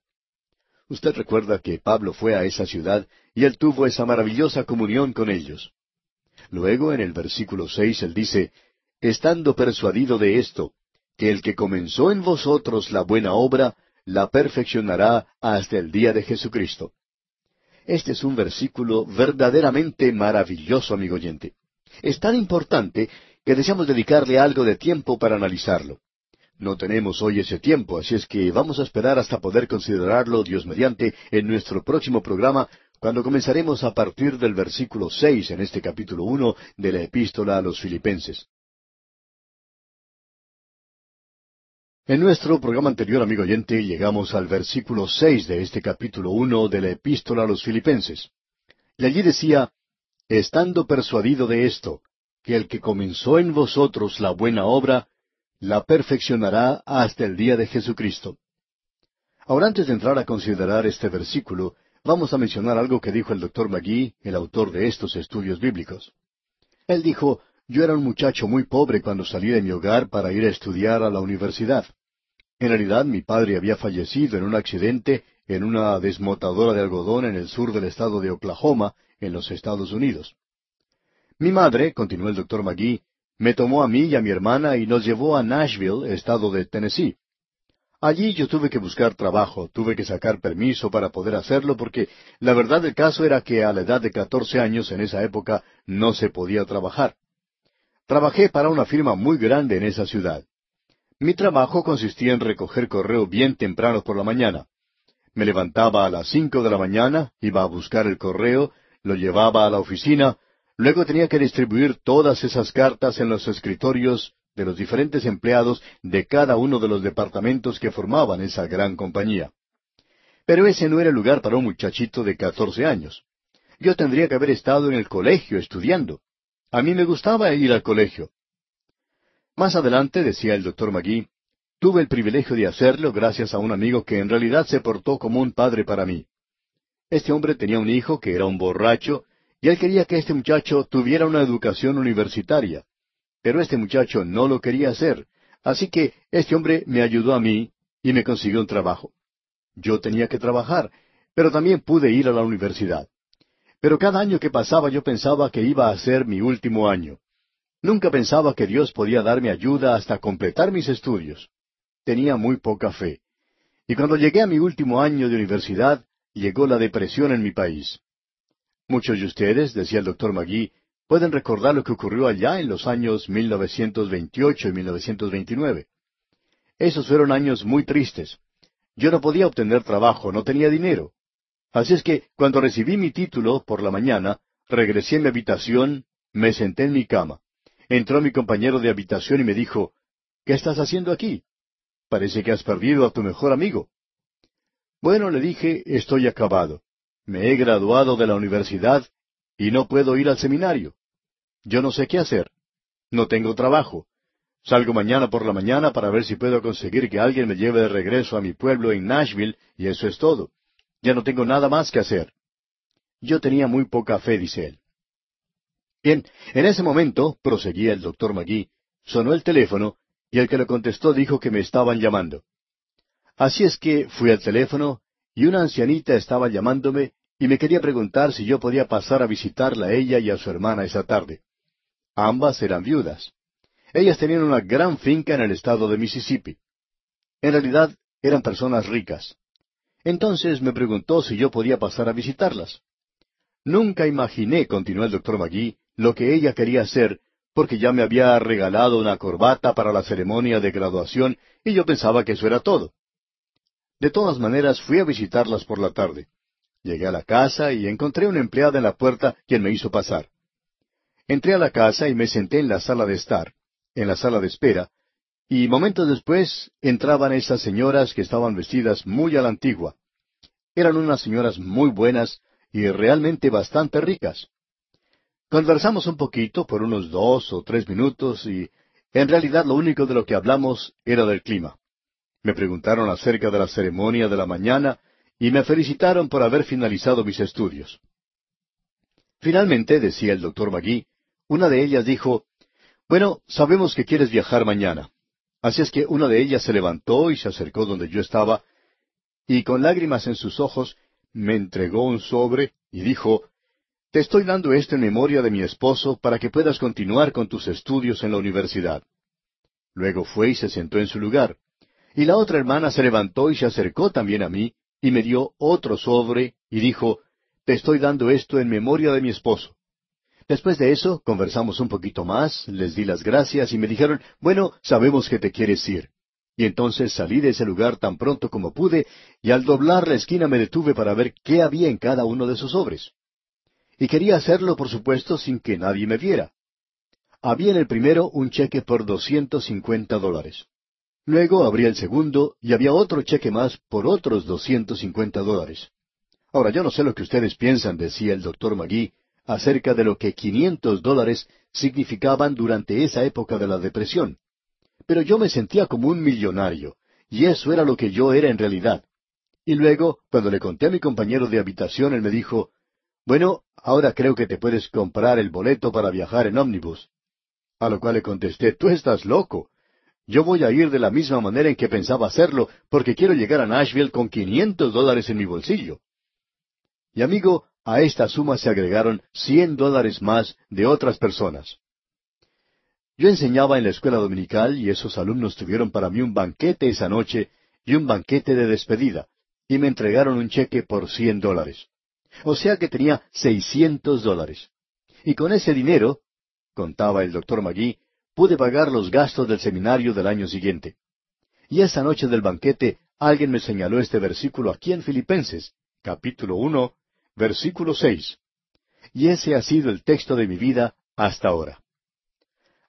[SPEAKER 1] Usted recuerda que Pablo fue a esa ciudad y él tuvo esa maravillosa comunión con ellos. Luego, en el versículo seis, él dice, estando persuadido de esto, que el que comenzó en vosotros la buena obra, la perfeccionará hasta el día de Jesucristo. Este es un versículo verdaderamente maravilloso, amigo oyente. Es tan importante que deseamos dedicarle algo de tiempo para analizarlo. No tenemos hoy ese tiempo, así es que vamos a esperar hasta poder considerarlo, Dios mediante, en nuestro próximo programa, cuando comenzaremos a partir del versículo seis en este capítulo uno de la Epístola a los Filipenses. En nuestro programa anterior, amigo oyente, llegamos al versículo seis de este capítulo uno de la Epístola a los Filipenses. Y allí decía, estando persuadido de esto, que el que comenzó en vosotros la buena obra, la perfeccionará hasta el día de Jesucristo. Ahora antes de entrar a considerar este versículo, vamos a mencionar algo que dijo el doctor Magui, el autor de estos estudios bíblicos. Él dijo, yo era un muchacho muy pobre cuando salí de mi hogar para ir a estudiar a la universidad. En realidad mi padre había fallecido en un accidente en una desmotadora de algodón en el sur del estado de Oklahoma, en los Estados Unidos. Mi madre, continuó el doctor McGee, me tomó a mí y a mi hermana y nos llevó a Nashville, estado de Tennessee. Allí yo tuve que buscar trabajo, tuve que sacar permiso para poder hacerlo porque la verdad del caso era que a la edad de catorce años en esa época no se podía trabajar. Trabajé para una firma muy grande en esa ciudad. Mi trabajo consistía en recoger correo bien temprano por la mañana. Me levantaba a las cinco de la mañana, iba a buscar el correo, lo llevaba a la oficina, luego tenía que distribuir todas esas cartas en los escritorios de los diferentes empleados de cada uno de los departamentos que formaban esa gran compañía. Pero ese no era el lugar para un muchachito de catorce años. Yo tendría que haber estado en el colegio estudiando. A mí me gustaba ir al colegio. Más adelante, decía el doctor Magui, tuve el privilegio de hacerlo gracias a un amigo que en realidad se portó como un padre para mí. Este hombre tenía un hijo que era un borracho, y él quería que este muchacho tuviera una educación universitaria. Pero este muchacho no lo quería hacer, así que este hombre me ayudó a mí y me consiguió un trabajo. Yo tenía que trabajar, pero también pude ir a la universidad. Pero cada año que pasaba yo pensaba que iba a ser mi último año. Nunca pensaba que Dios podía darme ayuda hasta completar mis estudios. Tenía muy poca fe. Y cuando llegué a mi último año de universidad, llegó la depresión en mi país. Muchos de ustedes, decía el doctor Magui, pueden recordar lo que ocurrió allá en los años 1928 y 1929. Esos fueron años muy tristes. Yo no podía obtener trabajo, no tenía dinero. Así es que cuando recibí mi título por la mañana, regresé a mi habitación, me senté en mi cama. Entró mi compañero de habitación y me dijo, ¿Qué estás haciendo aquí? Parece que has perdido a tu mejor amigo. Bueno, le dije, estoy acabado. Me he graduado de la universidad y no puedo ir al seminario. Yo no sé qué hacer. No tengo trabajo. Salgo mañana por la mañana para ver si puedo conseguir que alguien me lleve de regreso a mi pueblo en Nashville y eso es todo. Ya no tengo nada más que hacer. Yo tenía muy poca fe, dice él. Bien, en ese momento, proseguía el doctor Magui, sonó el teléfono y el que lo contestó dijo que me estaban llamando. Así es que fui al teléfono y una ancianita estaba llamándome y me quería preguntar si yo podía pasar a visitarla a ella y a su hermana esa tarde. Ambas eran viudas. Ellas tenían una gran finca en el estado de Mississippi. En realidad eran personas ricas. Entonces me preguntó si yo podía pasar a visitarlas. Nunca imaginé, continuó el doctor Magui, lo que ella quería hacer, porque ya me había regalado una corbata para la ceremonia de graduación y yo pensaba que eso era todo. De todas maneras fui a visitarlas por la tarde. Llegué a la casa y encontré una empleada en la puerta quien me hizo pasar. Entré a la casa y me senté en la sala de estar, en la sala de espera, y momentos después entraban esas señoras que estaban vestidas muy a la antigua. Eran unas señoras muy buenas y realmente bastante ricas. Conversamos un poquito por unos dos o tres minutos y en realidad lo único de lo que hablamos era del clima. Me preguntaron acerca de la ceremonia de la mañana y me felicitaron por haber finalizado mis estudios. Finalmente, decía el doctor Magui, una de ellas dijo, Bueno, sabemos que quieres viajar mañana. Así es que una de ellas se levantó y se acercó donde yo estaba, y con lágrimas en sus ojos me entregó un sobre y dijo, Te estoy dando esto en memoria de mi esposo para que puedas continuar con tus estudios en la universidad. Luego fue y se sentó en su lugar. Y la otra hermana se levantó y se acercó también a mí, y me dio otro sobre, y dijo, Te estoy dando esto en memoria de mi esposo. Después de eso, conversamos un poquito más, les di las gracias y me dijeron, bueno, sabemos que te quieres ir. Y entonces salí de ese lugar tan pronto como pude, y al doblar la esquina me detuve para ver qué había en cada uno de esos sobres. Y quería hacerlo, por supuesto, sin que nadie me viera. Había en el primero un cheque por doscientos cincuenta dólares. Luego abrí el segundo y había otro cheque más por otros doscientos cincuenta dólares. Ahora, yo no sé lo que ustedes piensan, decía el doctor Magui, acerca de lo que quinientos dólares significaban durante esa época de la depresión. Pero yo me sentía como un millonario, y eso era lo que yo era en realidad. Y luego, cuando le conté a mi compañero de habitación, él me dijo, Bueno, ahora creo que te puedes comprar el boleto para viajar en ómnibus. A lo cual le contesté, Tú estás loco. Yo voy a ir de la misma manera en que pensaba hacerlo, porque quiero llegar a Nashville con quinientos dólares en mi bolsillo. Y amigo, a esta suma se agregaron cien dólares más de otras personas. Yo enseñaba en la escuela dominical y esos alumnos tuvieron para mí un banquete esa noche y un banquete de despedida, y me entregaron un cheque por cien dólares. O sea que tenía seiscientos dólares. Y con ese dinero, contaba el doctor Magui, pude pagar los gastos del seminario del año siguiente. Y esa noche del banquete alguien me señaló este versículo aquí en Filipenses, capítulo uno, versículo seis. Y ese ha sido el texto de mi vida hasta ahora.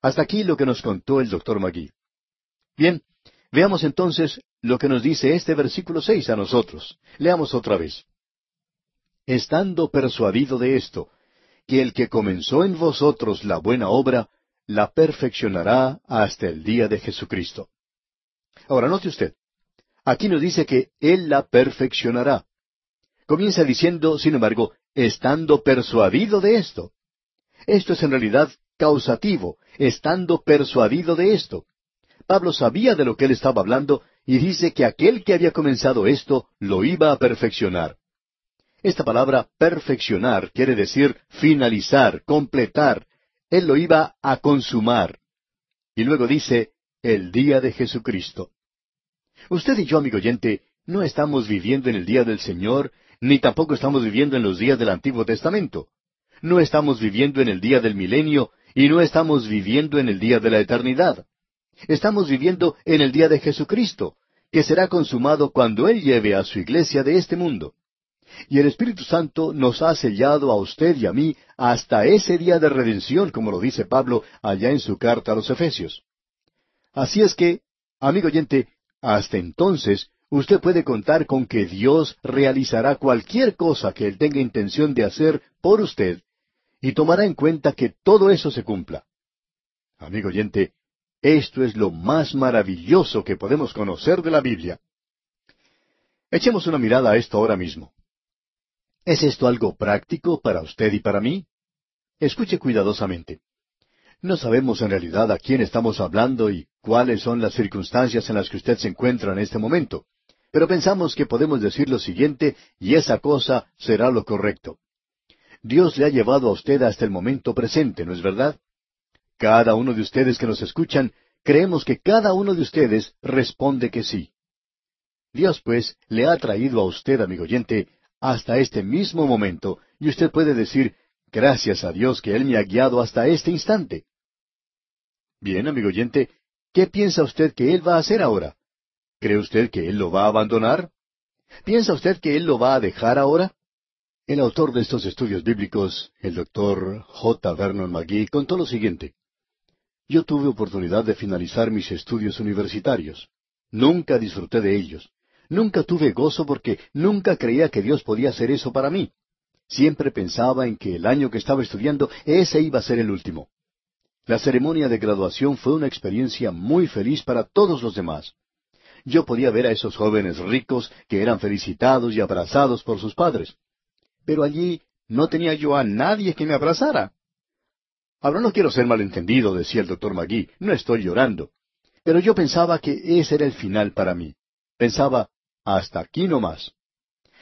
[SPEAKER 1] Hasta aquí lo que nos contó el doctor Magui. Bien, veamos entonces lo que nos dice este versículo seis a nosotros. Leamos otra vez. Estando persuadido de esto, que el que comenzó en vosotros la buena obra, la perfeccionará hasta el día de Jesucristo. Ahora note usted, aquí nos dice que Él la perfeccionará. Comienza diciendo, sin embargo, estando persuadido de esto. Esto es en realidad causativo, estando persuadido de esto. Pablo sabía de lo que él estaba hablando y dice que aquel que había comenzado esto lo iba a perfeccionar. Esta palabra perfeccionar quiere decir finalizar, completar. Él lo iba a consumar. Y luego dice, el día de Jesucristo. Usted y yo, amigo oyente, no estamos viviendo en el día del Señor, ni tampoco estamos viviendo en los días del Antiguo Testamento. No estamos viviendo en el día del milenio y no estamos viviendo en el día de la eternidad. Estamos viviendo en el día de Jesucristo, que será consumado cuando Él lleve a su iglesia de este mundo. Y el Espíritu Santo nos ha sellado a usted y a mí hasta ese día de redención, como lo dice Pablo allá en su carta a los Efesios. Así es que, amigo oyente, hasta entonces usted puede contar con que Dios realizará cualquier cosa que Él tenga intención de hacer por usted y tomará en cuenta que todo eso se cumpla. Amigo oyente, esto es lo más maravilloso que podemos conocer de la Biblia. Echemos una mirada a esto ahora mismo. ¿Es esto algo práctico para usted y para mí? Escuche cuidadosamente. No sabemos en realidad a quién estamos hablando y cuáles son las circunstancias en las que usted se encuentra en este momento, pero pensamos que podemos decir lo siguiente y esa cosa será lo correcto. Dios le ha llevado a usted hasta el momento presente, ¿no es verdad? Cada uno de ustedes que nos escuchan, creemos que cada uno de ustedes responde que sí. Dios, pues, le ha traído a usted, amigo oyente, hasta este mismo momento, y usted puede decir, gracias a Dios que Él me ha guiado hasta este instante. Bien, amigo oyente, ¿qué piensa usted que Él va a hacer ahora? ¿Cree usted que Él lo va a abandonar? ¿Piensa usted que Él lo va a dejar ahora? El autor de estos estudios bíblicos, el doctor J. Vernon McGee, contó lo siguiente. Yo tuve oportunidad de finalizar mis estudios universitarios. Nunca disfruté de ellos. Nunca tuve gozo porque nunca creía que Dios podía hacer eso para mí. Siempre pensaba en que el año que estaba estudiando ese iba a ser el último. La ceremonia de graduación fue una experiencia muy feliz para todos los demás. Yo podía ver a esos jóvenes ricos que eran felicitados y abrazados por sus padres. Pero allí no tenía yo a nadie que me abrazara. Ahora no quiero ser malentendido, decía el doctor Magui, no estoy llorando. Pero yo pensaba que ese era el final para mí. Pensaba, hasta aquí no más.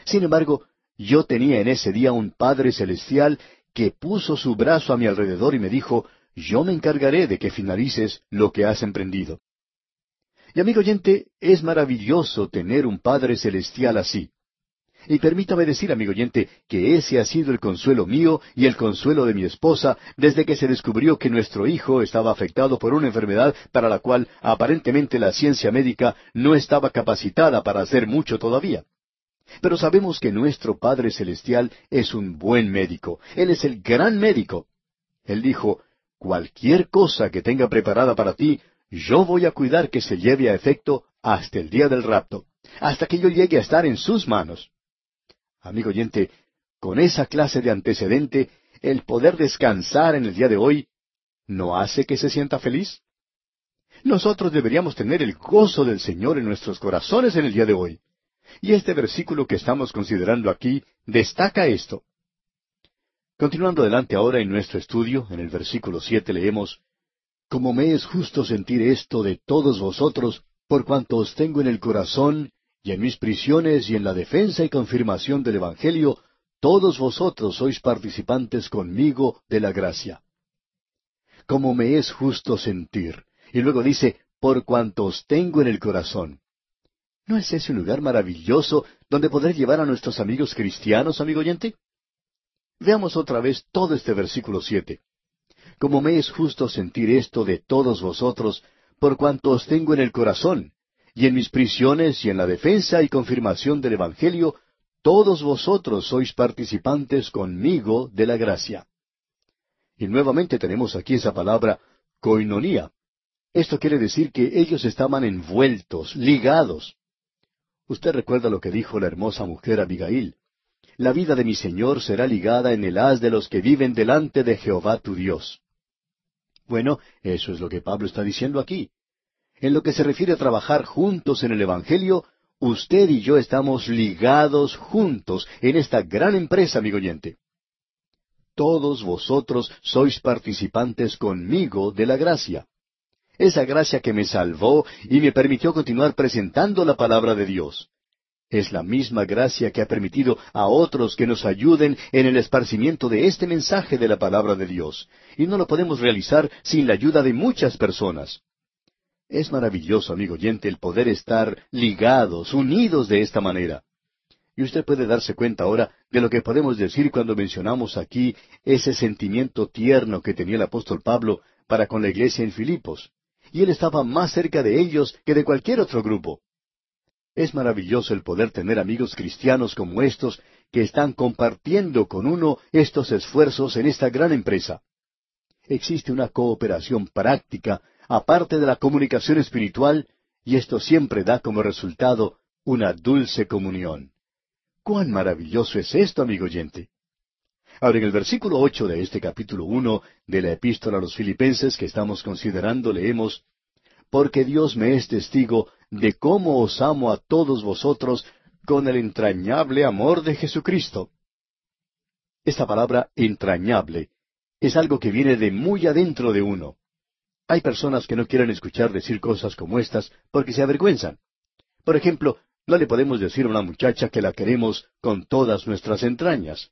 [SPEAKER 1] Sin embargo, yo tenía en ese día un Padre Celestial que puso su brazo a mi alrededor y me dijo, yo me encargaré de que finalices lo que has emprendido. Y amigo oyente, es maravilloso tener un Padre Celestial así. Y permítame decir, amigo oyente, que ese ha sido el consuelo mío y el consuelo de mi esposa desde que se descubrió que nuestro hijo estaba afectado por una enfermedad para la cual aparentemente la ciencia médica no estaba capacitada para hacer mucho todavía. Pero sabemos que nuestro Padre Celestial es un buen médico. Él es el gran médico. Él dijo, cualquier cosa que tenga preparada para ti, yo voy a cuidar que se lleve a efecto hasta el día del rapto, hasta que yo llegue a estar en sus manos. Amigo oyente, con esa clase de antecedente, el poder descansar en el día de hoy, ¿no hace que se sienta feliz? Nosotros deberíamos tener el gozo del Señor en nuestros corazones en el día de hoy. Y este versículo que estamos considerando aquí destaca esto. Continuando adelante ahora en nuestro estudio, en el versículo siete leemos Como me es justo sentir esto de todos vosotros, por cuanto os tengo en el corazón y en mis prisiones y en la defensa y confirmación del Evangelio, todos vosotros sois participantes conmigo de la gracia. Como me es justo sentir. Y luego dice, por cuanto os tengo en el corazón. ¿No es ese un lugar maravilloso donde poder llevar a nuestros amigos cristianos, amigo oyente? Veamos otra vez todo este versículo siete. Como me es justo sentir esto de todos vosotros, por cuanto os tengo en el corazón, y en mis prisiones y en la defensa y confirmación del Evangelio, todos vosotros sois participantes conmigo de la gracia. Y nuevamente tenemos aquí esa palabra coinonía. Esto quiere decir que ellos estaban envueltos, ligados. Usted recuerda lo que dijo la hermosa mujer Abigail. La vida de mi Señor será ligada en el haz de los que viven delante de Jehová tu Dios. Bueno, eso es lo que Pablo está diciendo aquí. En lo que se refiere a trabajar juntos en el Evangelio, usted y yo estamos ligados juntos en esta gran empresa, amigo oyente. Todos vosotros sois participantes conmigo de la gracia. Esa gracia que me salvó y me permitió continuar presentando la palabra de Dios. Es la misma gracia que ha permitido a otros que nos ayuden en el esparcimiento de este mensaje de la palabra de Dios. Y no lo podemos realizar sin la ayuda de muchas personas. Es maravilloso, amigo oyente, el poder estar ligados, unidos de esta manera. Y usted puede darse cuenta ahora de lo que podemos decir cuando mencionamos aquí ese sentimiento tierno que tenía el apóstol Pablo para con la iglesia en Filipos. Y él estaba más cerca de ellos que de cualquier otro grupo. Es maravilloso el poder tener amigos cristianos como estos que están compartiendo con uno estos esfuerzos en esta gran empresa. Existe una cooperación práctica aparte de la comunicación espiritual, y esto siempre da como resultado una dulce comunión. ¡Cuán maravilloso es esto, amigo oyente! Ahora, en el versículo ocho de este capítulo uno de la Epístola a los Filipenses que estamos considerando, leemos Porque Dios me es testigo de cómo os amo a todos vosotros con el entrañable amor de Jesucristo. Esta palabra entrañable es algo que viene de muy adentro de uno. Hay personas que no quieren escuchar decir cosas como estas porque se avergüenzan. Por ejemplo, no le podemos decir a una muchacha que la queremos con todas nuestras entrañas.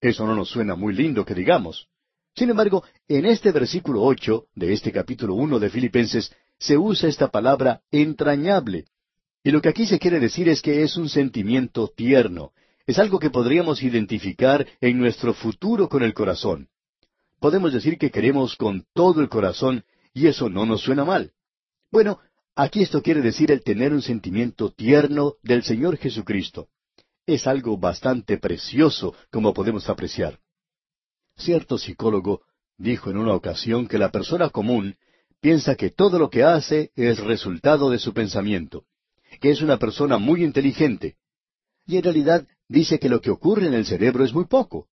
[SPEAKER 1] Eso no nos suena muy lindo que digamos. Sin embargo, en este versículo ocho de este capítulo uno de Filipenses se usa esta palabra entrañable. Y lo que aquí se quiere decir es que es un sentimiento tierno, es algo que podríamos identificar en nuestro futuro con el corazón. Podemos decir que queremos con todo el corazón y eso no nos suena mal. Bueno, aquí esto quiere decir el tener un sentimiento tierno del Señor Jesucristo. Es algo bastante precioso, como podemos apreciar. Cierto psicólogo dijo en una ocasión que la persona común piensa que todo lo que hace es resultado de su pensamiento, que es una persona muy inteligente. Y en realidad dice que lo que ocurre en el cerebro es muy poco.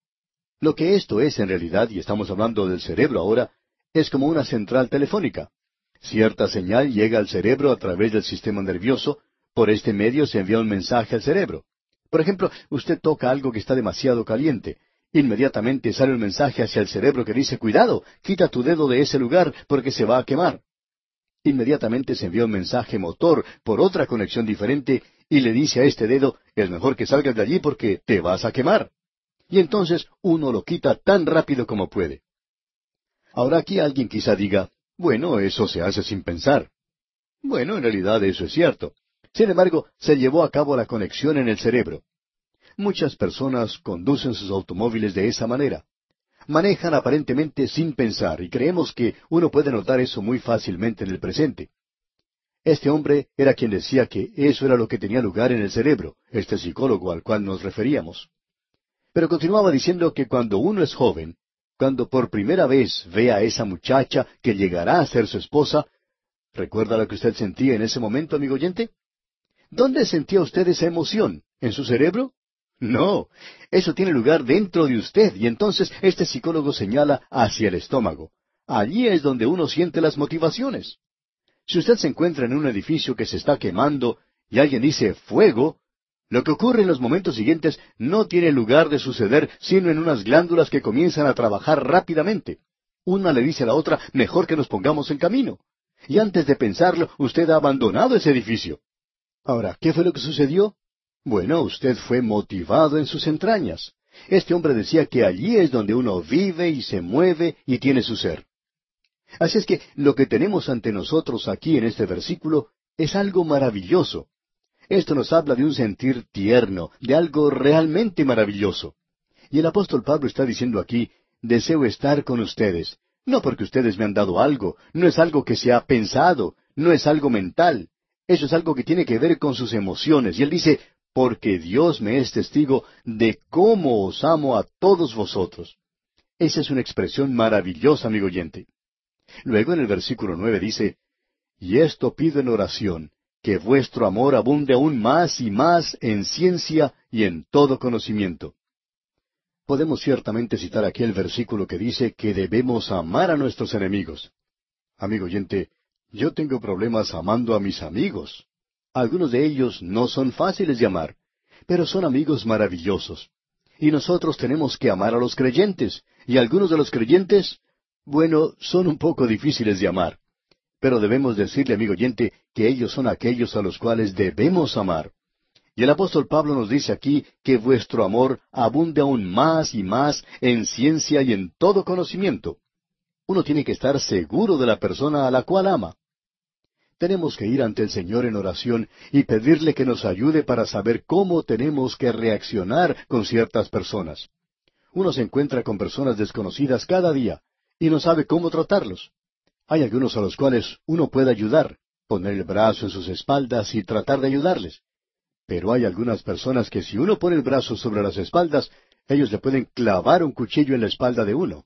[SPEAKER 1] Lo que esto es en realidad, y estamos hablando del cerebro ahora, es como una central telefónica. Cierta señal llega al cerebro a través del sistema nervioso, por este medio se envía un mensaje al cerebro. Por ejemplo, usted toca algo que está demasiado caliente. Inmediatamente sale un mensaje hacia el cerebro que dice, cuidado, quita tu dedo de ese lugar porque se va a quemar. Inmediatamente se envía un mensaje motor por otra conexión diferente y le dice a este dedo, es mejor que salgas de allí porque te vas a quemar. Y entonces uno lo quita tan rápido como puede. Ahora aquí alguien quizá diga, bueno, eso se hace sin pensar. Bueno, en realidad eso es cierto. Sin embargo, se llevó a cabo la conexión en el cerebro. Muchas personas conducen sus automóviles de esa manera. Manejan aparentemente sin pensar y creemos que uno puede notar eso muy fácilmente en el presente. Este hombre era quien decía que eso era lo que tenía lugar en el cerebro, este psicólogo al cual nos referíamos. Pero continuaba diciendo que cuando uno es joven, cuando por primera vez ve a esa muchacha que llegará a ser su esposa, ¿recuerda lo que usted sentía en ese momento, amigo oyente? ¿Dónde sentía usted esa emoción? ¿En su cerebro? No, eso tiene lugar dentro de usted y entonces este psicólogo señala hacia el estómago. Allí es donde uno siente las motivaciones. Si usted se encuentra en un edificio que se está quemando y alguien dice fuego, lo que ocurre en los momentos siguientes no tiene lugar de suceder sino en unas glándulas que comienzan a trabajar rápidamente. Una le dice a la otra, mejor que nos pongamos en camino. Y antes de pensarlo, usted ha abandonado ese edificio. Ahora, ¿qué fue lo que sucedió? Bueno, usted fue motivado en sus entrañas. Este hombre decía que allí es donde uno vive y se mueve y tiene su ser. Así es que lo que tenemos ante nosotros aquí en este versículo es algo maravilloso. Esto nos habla de un sentir tierno, de algo realmente maravilloso. Y el apóstol Pablo está diciendo aquí, deseo estar con ustedes, no porque ustedes me han dado algo, no es algo que se ha pensado, no es algo mental, Eso es algo que tiene que ver con sus emociones. Y él dice, porque Dios me es testigo de cómo os amo a todos vosotros. Esa es una expresión maravillosa, amigo oyente. Luego en el versículo nueve dice, Y esto pido en oración, que vuestro amor abunde aún más y más en ciencia y en todo conocimiento. Podemos ciertamente citar aquí el versículo que dice que debemos amar a nuestros enemigos. Amigo oyente, yo tengo problemas amando a mis amigos. Algunos de ellos no son fáciles de amar, pero son amigos maravillosos. Y nosotros tenemos que amar a los creyentes, y algunos de los creyentes, bueno, son un poco difíciles de amar. Pero debemos decirle, amigo oyente, que ellos son aquellos a los cuales debemos amar. Y el apóstol Pablo nos dice aquí que vuestro amor abunde aún más y más en ciencia y en todo conocimiento. Uno tiene que estar seguro de la persona a la cual ama. Tenemos que ir ante el Señor en oración y pedirle que nos ayude para saber cómo tenemos que reaccionar con ciertas personas. Uno se encuentra con personas desconocidas cada día y no sabe cómo tratarlos. Hay algunos a los cuales uno puede ayudar, poner el brazo en sus espaldas y tratar de ayudarles. Pero hay algunas personas que si uno pone el brazo sobre las espaldas, ellos le pueden clavar un cuchillo en la espalda de uno.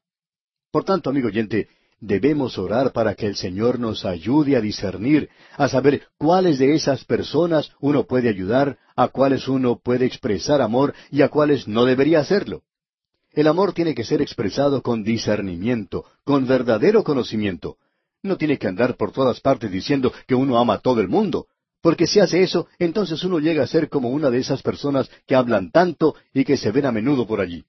[SPEAKER 1] Por tanto, amigo oyente, debemos orar para que el Señor nos ayude a discernir, a saber cuáles de esas personas uno puede ayudar, a cuáles uno puede expresar amor y a cuáles no debería hacerlo. El amor tiene que ser expresado con discernimiento, con verdadero conocimiento. No tiene que andar por todas partes diciendo que uno ama a todo el mundo, porque si hace eso, entonces uno llega a ser como una de esas personas que hablan tanto y que se ven a menudo por allí.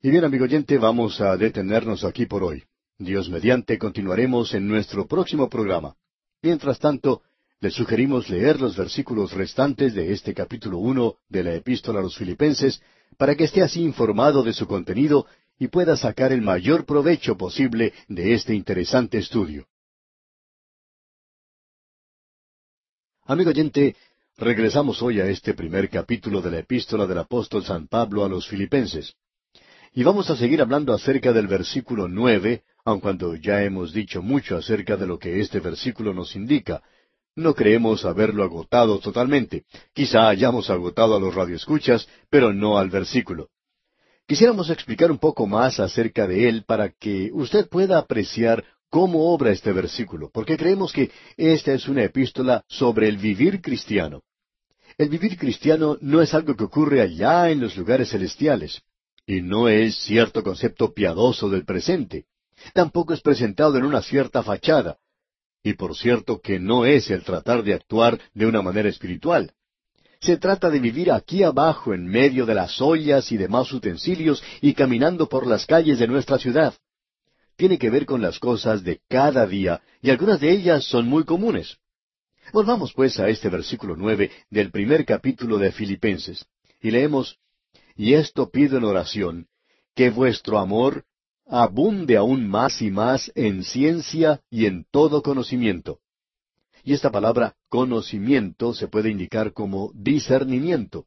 [SPEAKER 1] Y bien, amigo oyente, vamos a detenernos aquí por hoy. Dios mediante continuaremos en nuestro próximo programa. Mientras tanto, le sugerimos leer los versículos restantes de este capítulo uno de la Epístola a los Filipenses para que esté así informado de su contenido y pueda sacar el mayor provecho posible de este interesante estudio. Amigo oyente, regresamos hoy a este primer capítulo de la epístola del apóstol San Pablo a los filipenses. Y vamos a seguir hablando acerca del versículo nueve, aun cuando ya hemos dicho mucho acerca de lo que este versículo nos indica. No creemos haberlo agotado totalmente. Quizá hayamos agotado a los radioescuchas, pero no al versículo. Quisiéramos explicar un poco más acerca de él para que usted pueda apreciar cómo obra este versículo, porque creemos que esta es una epístola sobre el vivir cristiano. El vivir cristiano no es algo que ocurre allá en los lugares celestiales, y no es cierto concepto piadoso del presente. Tampoco es presentado en una cierta fachada. Y por cierto que no es el tratar de actuar de una manera espiritual. Se trata de vivir aquí abajo en medio de las ollas y demás utensilios y caminando por las calles de nuestra ciudad tiene que ver con las cosas de cada día, y algunas de ellas son muy comunes. Volvamos pues a este versículo nueve del primer capítulo de Filipenses, y leemos, Y esto pido en oración, que vuestro amor abunde aún más y más en ciencia y en todo conocimiento. Y esta palabra conocimiento se puede indicar como discernimiento.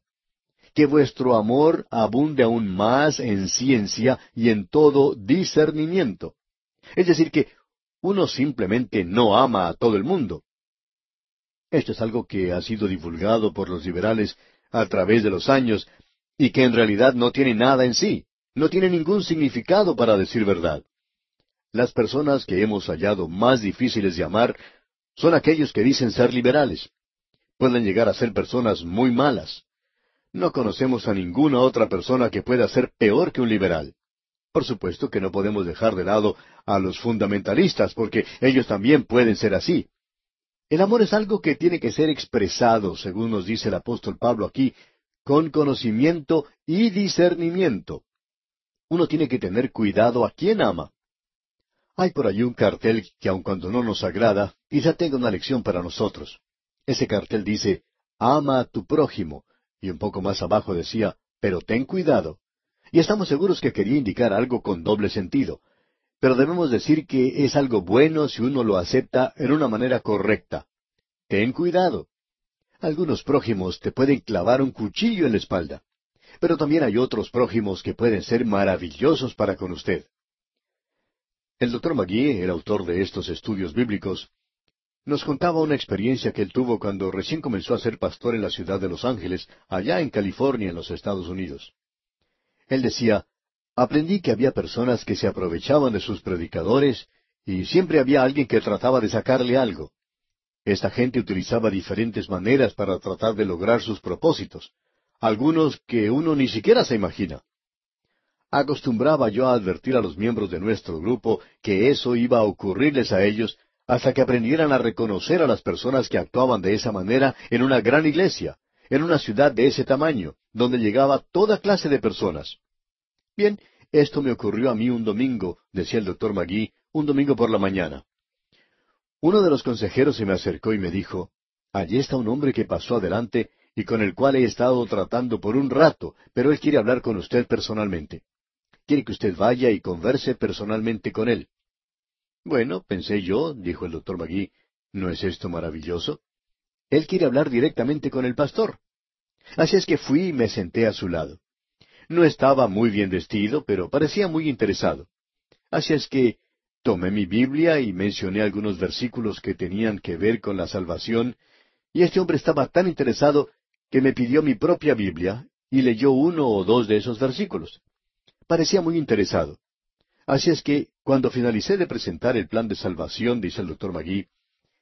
[SPEAKER 1] Que vuestro amor abunde aún más en ciencia y en todo discernimiento. Es decir, que uno simplemente no ama a todo el mundo. Esto es algo que ha sido divulgado por los liberales a través de los años y que en realidad no tiene nada en sí, no tiene ningún significado para decir verdad. Las personas que hemos hallado más difíciles de amar son aquellos que dicen ser liberales. Pueden llegar a ser personas muy malas. No conocemos a ninguna otra persona que pueda ser peor que un liberal. Por supuesto que no podemos dejar de lado a los fundamentalistas, porque ellos también pueden ser así. El amor es algo que tiene que ser expresado, según nos dice el apóstol Pablo aquí, con conocimiento y discernimiento. Uno tiene que tener cuidado a quien ama. Hay por allí un cartel que aun cuando no nos agrada, quizá tenga una lección para nosotros. Ese cartel dice, ama a tu prójimo, y un poco más abajo decía, pero ten cuidado. Y estamos seguros que quería indicar algo con doble sentido. Pero debemos decir que es algo bueno si uno lo acepta en una manera correcta. Ten cuidado. Algunos prójimos te pueden clavar un cuchillo en la espalda. Pero también hay otros prójimos que pueden ser maravillosos para con usted. El doctor Magui, el autor de estos estudios bíblicos, nos contaba una experiencia que él tuvo cuando recién comenzó a ser pastor en la ciudad de Los Ángeles, allá en California, en los Estados Unidos. Él decía, aprendí que había personas que se aprovechaban de sus predicadores y siempre había alguien que trataba de sacarle algo. Esta gente utilizaba diferentes maneras para tratar de lograr sus propósitos, algunos que uno ni siquiera se imagina. Acostumbraba yo a advertir a los miembros de nuestro grupo que eso iba a ocurrirles a ellos hasta que aprendieran a reconocer a las personas que actuaban de esa manera en una gran iglesia, en una ciudad de ese tamaño, donde llegaba toda clase de personas. Bien, esto me ocurrió a mí un domingo, decía el doctor Magui, un domingo por la mañana. Uno de los consejeros se me acercó y me dijo, Allí está un hombre que pasó adelante y con el cual he estado tratando por un rato, pero él quiere hablar con usted personalmente. Quiere que usted vaya y converse personalmente con él. Bueno, pensé yo, dijo el doctor Magui, ¿no es esto maravilloso? Él quiere hablar directamente con el pastor. Así es que fui y me senté a su lado. No estaba muy bien vestido, pero parecía muy interesado. Así es que tomé mi Biblia y mencioné algunos versículos que tenían que ver con la salvación, y este hombre estaba tan interesado que me pidió mi propia Biblia y leyó uno o dos de esos versículos. Parecía muy interesado. Así es que, cuando finalicé de presentar el plan de salvación, dice el doctor Magui,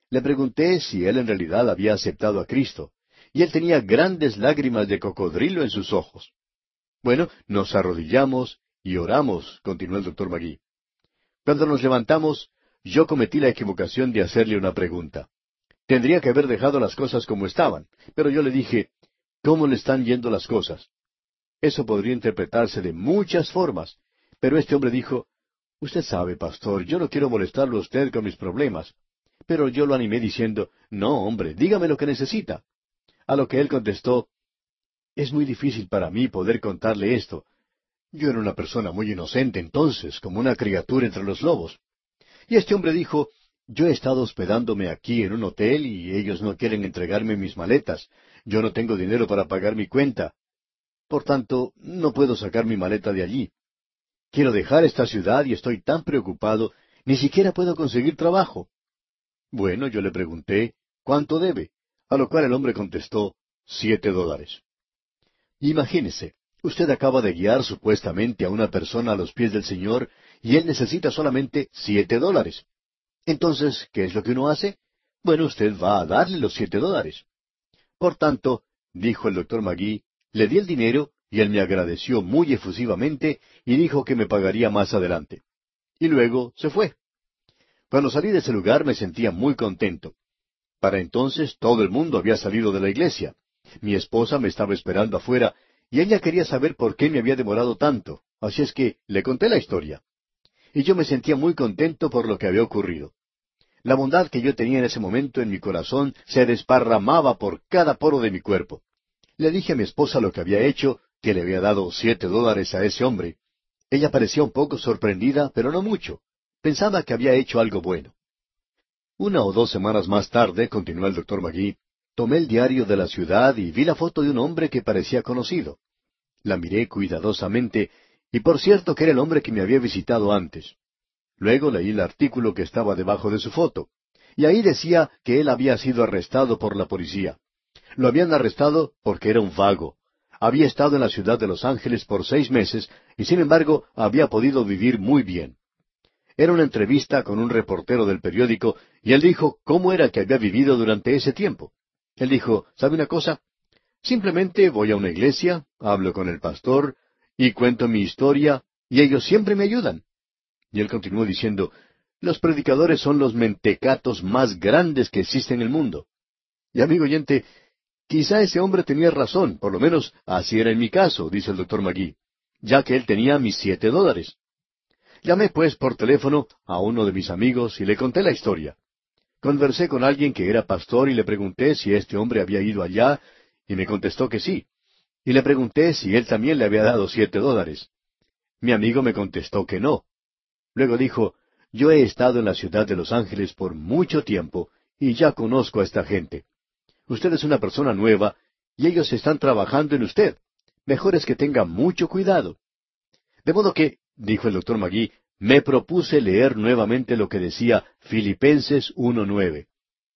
[SPEAKER 1] le pregunté si él en realidad había aceptado a Cristo, y él tenía grandes lágrimas de cocodrilo en sus ojos. Bueno, nos arrodillamos y oramos, continuó el doctor Magui. Cuando nos levantamos, yo cometí la equivocación de hacerle una pregunta. Tendría que haber dejado las cosas como estaban, pero yo le dije, ¿cómo le están yendo las cosas? Eso podría interpretarse de muchas formas, pero este hombre dijo, Usted sabe, pastor, yo no quiero molestarlo a usted con mis problemas. Pero yo lo animé diciendo, No, hombre, dígame lo que necesita. A lo que él contestó, Es muy difícil para mí poder contarle esto. Yo era una persona muy inocente entonces, como una criatura entre los lobos. Y este hombre dijo, Yo he estado hospedándome aquí en un hotel y ellos no quieren entregarme mis maletas. Yo no tengo dinero para pagar mi cuenta. Por tanto, no puedo sacar mi maleta de allí. Quiero dejar esta ciudad y estoy tan preocupado, ni siquiera puedo conseguir trabajo. Bueno, yo le pregunté, ¿cuánto debe? A lo cual el hombre contestó, siete dólares. Imagínese, usted acaba de guiar supuestamente a una persona a los pies del Señor y él necesita solamente siete dólares. Entonces, ¿qué es lo que uno hace? Bueno, usted va a darle los siete dólares. Por tanto, dijo el doctor Magui, le di el dinero y él me agradeció muy efusivamente y dijo que me pagaría más adelante. Y luego se fue. Cuando salí de ese lugar me sentía muy contento. Para entonces todo el mundo había salido de la iglesia. Mi esposa me estaba esperando afuera y ella quería saber por qué me había demorado tanto. Así es que le conté la historia. Y yo me sentía muy contento por lo que había ocurrido. La bondad que yo tenía en ese momento en mi corazón se desparramaba por cada poro de mi cuerpo. Le dije a mi esposa lo que había hecho que le había dado siete dólares a ese hombre. Ella parecía un poco sorprendida, pero no mucho. Pensaba que había hecho algo bueno. Una o dos semanas más tarde, continuó el doctor Magui, tomé el diario de la ciudad y vi la foto de un hombre que parecía conocido. La miré cuidadosamente, y por cierto que era el hombre que me había visitado antes. Luego leí el artículo que estaba debajo de su foto, y ahí decía que él había sido arrestado por la policía. Lo habían arrestado porque era un vago, había estado en la ciudad de Los Ángeles por seis meses y sin embargo había podido vivir muy bien. Era una entrevista con un reportero del periódico y él dijo cómo era que había vivido durante ese tiempo. Él dijo, ¿sabe una cosa? Simplemente voy a una iglesia, hablo con el pastor y cuento mi historia y ellos siempre me ayudan. Y él continuó diciendo, los predicadores son los mentecatos más grandes que existen en el mundo. Y amigo oyente, Quizá ese hombre tenía razón, por lo menos así era en mi caso, dice el doctor Magui, ya que él tenía mis siete dólares. Llamé pues por teléfono a uno de mis amigos y le conté la historia. Conversé con alguien que era pastor y le pregunté si este hombre había ido allá y me contestó que sí. Y le pregunté si él también le había dado siete dólares. Mi amigo me contestó que no. Luego dijo, yo he estado en la ciudad de Los Ángeles por mucho tiempo y ya conozco a esta gente. Usted es una persona nueva y ellos están trabajando en usted. Mejor es que tenga mucho cuidado. De modo que, dijo el doctor Magui, me propuse leer nuevamente lo que decía Filipenses 1.9.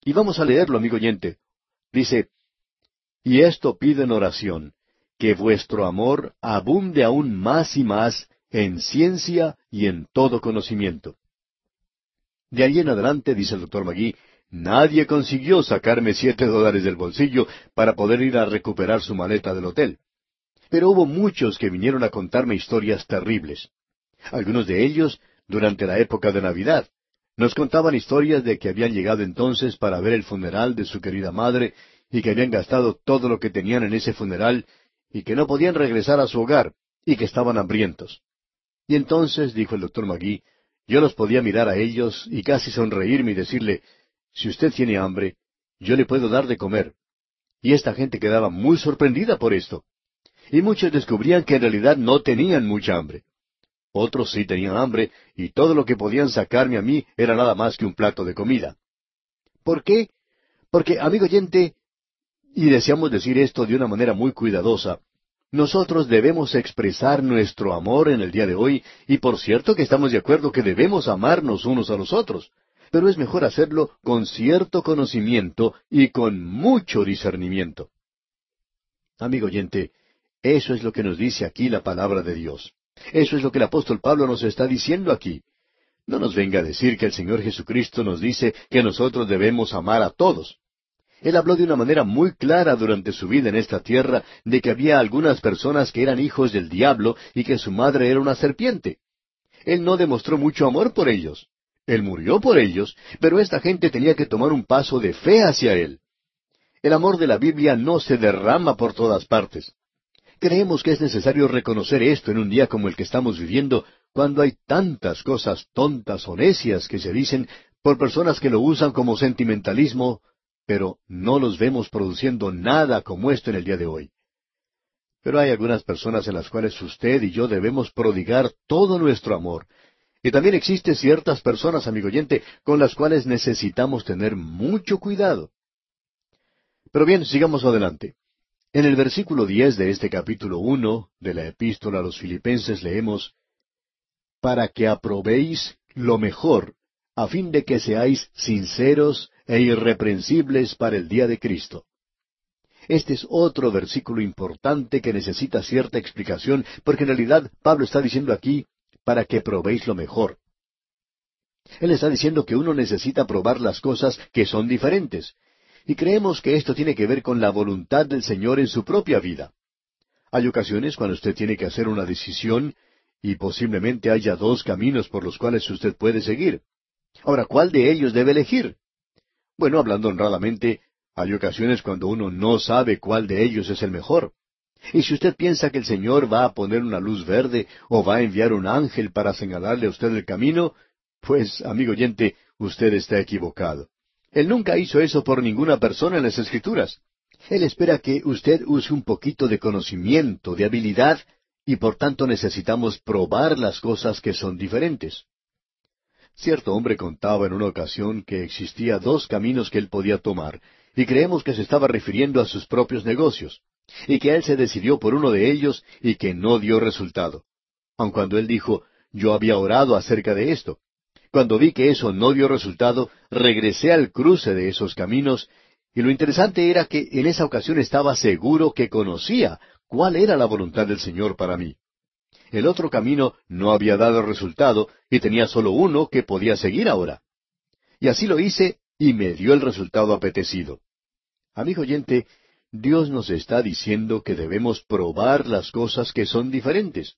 [SPEAKER 1] Y vamos a leerlo, amigo oyente. Dice, Y esto pido en oración, que vuestro amor abunde aún más y más en ciencia y en todo conocimiento. De ahí en adelante, dice el doctor Magui, nadie consiguió sacarme siete dólares del bolsillo para poder ir a recuperar su maleta del hotel. Pero hubo muchos que vinieron a contarme historias terribles. Algunos de ellos durante la época de Navidad. Nos contaban historias de que habían llegado entonces para ver el funeral de su querida madre y que habían gastado todo lo que tenían en ese funeral y que no podían regresar a su hogar, y que estaban hambrientos. Y entonces, dijo el doctor Magui, yo los podía mirar a ellos y casi sonreírme y decirle, si usted tiene hambre, yo le puedo dar de comer. Y esta gente quedaba muy sorprendida por esto. Y muchos descubrían que en realidad no tenían mucha hambre. Otros sí tenían hambre, y todo lo que podían sacarme a mí era nada más que un plato de comida. ¿Por qué? Porque, amigo oyente, y deseamos decir esto de una manera muy cuidadosa, nosotros debemos expresar nuestro amor en el día de hoy, y por cierto que estamos de acuerdo que debemos amarnos unos a los otros, pero es mejor hacerlo con cierto conocimiento y con mucho discernimiento. Amigo oyente, eso es lo que nos dice aquí la palabra de Dios. Eso es lo que el apóstol Pablo nos está diciendo aquí. No nos venga a decir que el Señor Jesucristo nos dice que nosotros debemos amar a todos. Él habló de una manera muy clara durante su vida en esta tierra de que había algunas personas que eran hijos del diablo y que su madre era una serpiente. Él no demostró mucho amor por ellos. Él murió por ellos, pero esta gente tenía que tomar un paso de fe hacia Él. El amor de la Biblia no se derrama por todas partes. Creemos que es necesario reconocer esto en un día como el que estamos viviendo, cuando hay tantas cosas tontas o necias que se dicen por personas que lo usan como sentimentalismo, pero no los vemos produciendo nada como esto en el día de hoy. Pero hay algunas personas en las cuales usted y yo debemos prodigar todo nuestro amor. Y también existen ciertas personas, amigo oyente, con las cuales necesitamos tener mucho cuidado. Pero bien, sigamos adelante. En el versículo diez de este capítulo uno de la epístola a los filipenses leemos Para que aprobéis lo mejor, a fin de que seáis sinceros e irreprensibles para el día de Cristo. Este es otro versículo importante que necesita cierta explicación, porque en realidad Pablo está diciendo aquí, para que probéis lo mejor. Él está diciendo que uno necesita probar las cosas que son diferentes, y creemos que esto tiene que ver con la voluntad del Señor en su propia vida. Hay ocasiones cuando usted tiene que hacer una decisión y posiblemente haya dos caminos por los cuales usted puede seguir. Ahora, ¿cuál de ellos debe elegir? Bueno, hablando honradamente, hay ocasiones cuando uno no sabe cuál de ellos es el mejor. Y si usted piensa que el Señor va a poner una luz verde o va a enviar un ángel para señalarle a usted el camino, pues, amigo oyente, usted está equivocado. Él nunca hizo eso por ninguna persona en las Escrituras. Él espera que usted use un poquito de conocimiento, de habilidad, y por tanto necesitamos probar las cosas que son diferentes. Cierto hombre contaba en una ocasión que existía dos caminos que él podía tomar, y creemos que se estaba refiriendo a sus propios negocios, y que él se decidió por uno de ellos y que no dio resultado. Aun cuando él dijo, yo había orado acerca de esto. Cuando vi que eso no dio resultado, regresé al cruce de esos caminos, y lo interesante era que en esa ocasión estaba seguro que conocía cuál era la voluntad del Señor para mí. El otro camino no había dado resultado y tenía solo uno que podía seguir ahora. Y así lo hice y me dio el resultado apetecido. Amigo oyente, Dios nos está diciendo que debemos probar las cosas que son diferentes.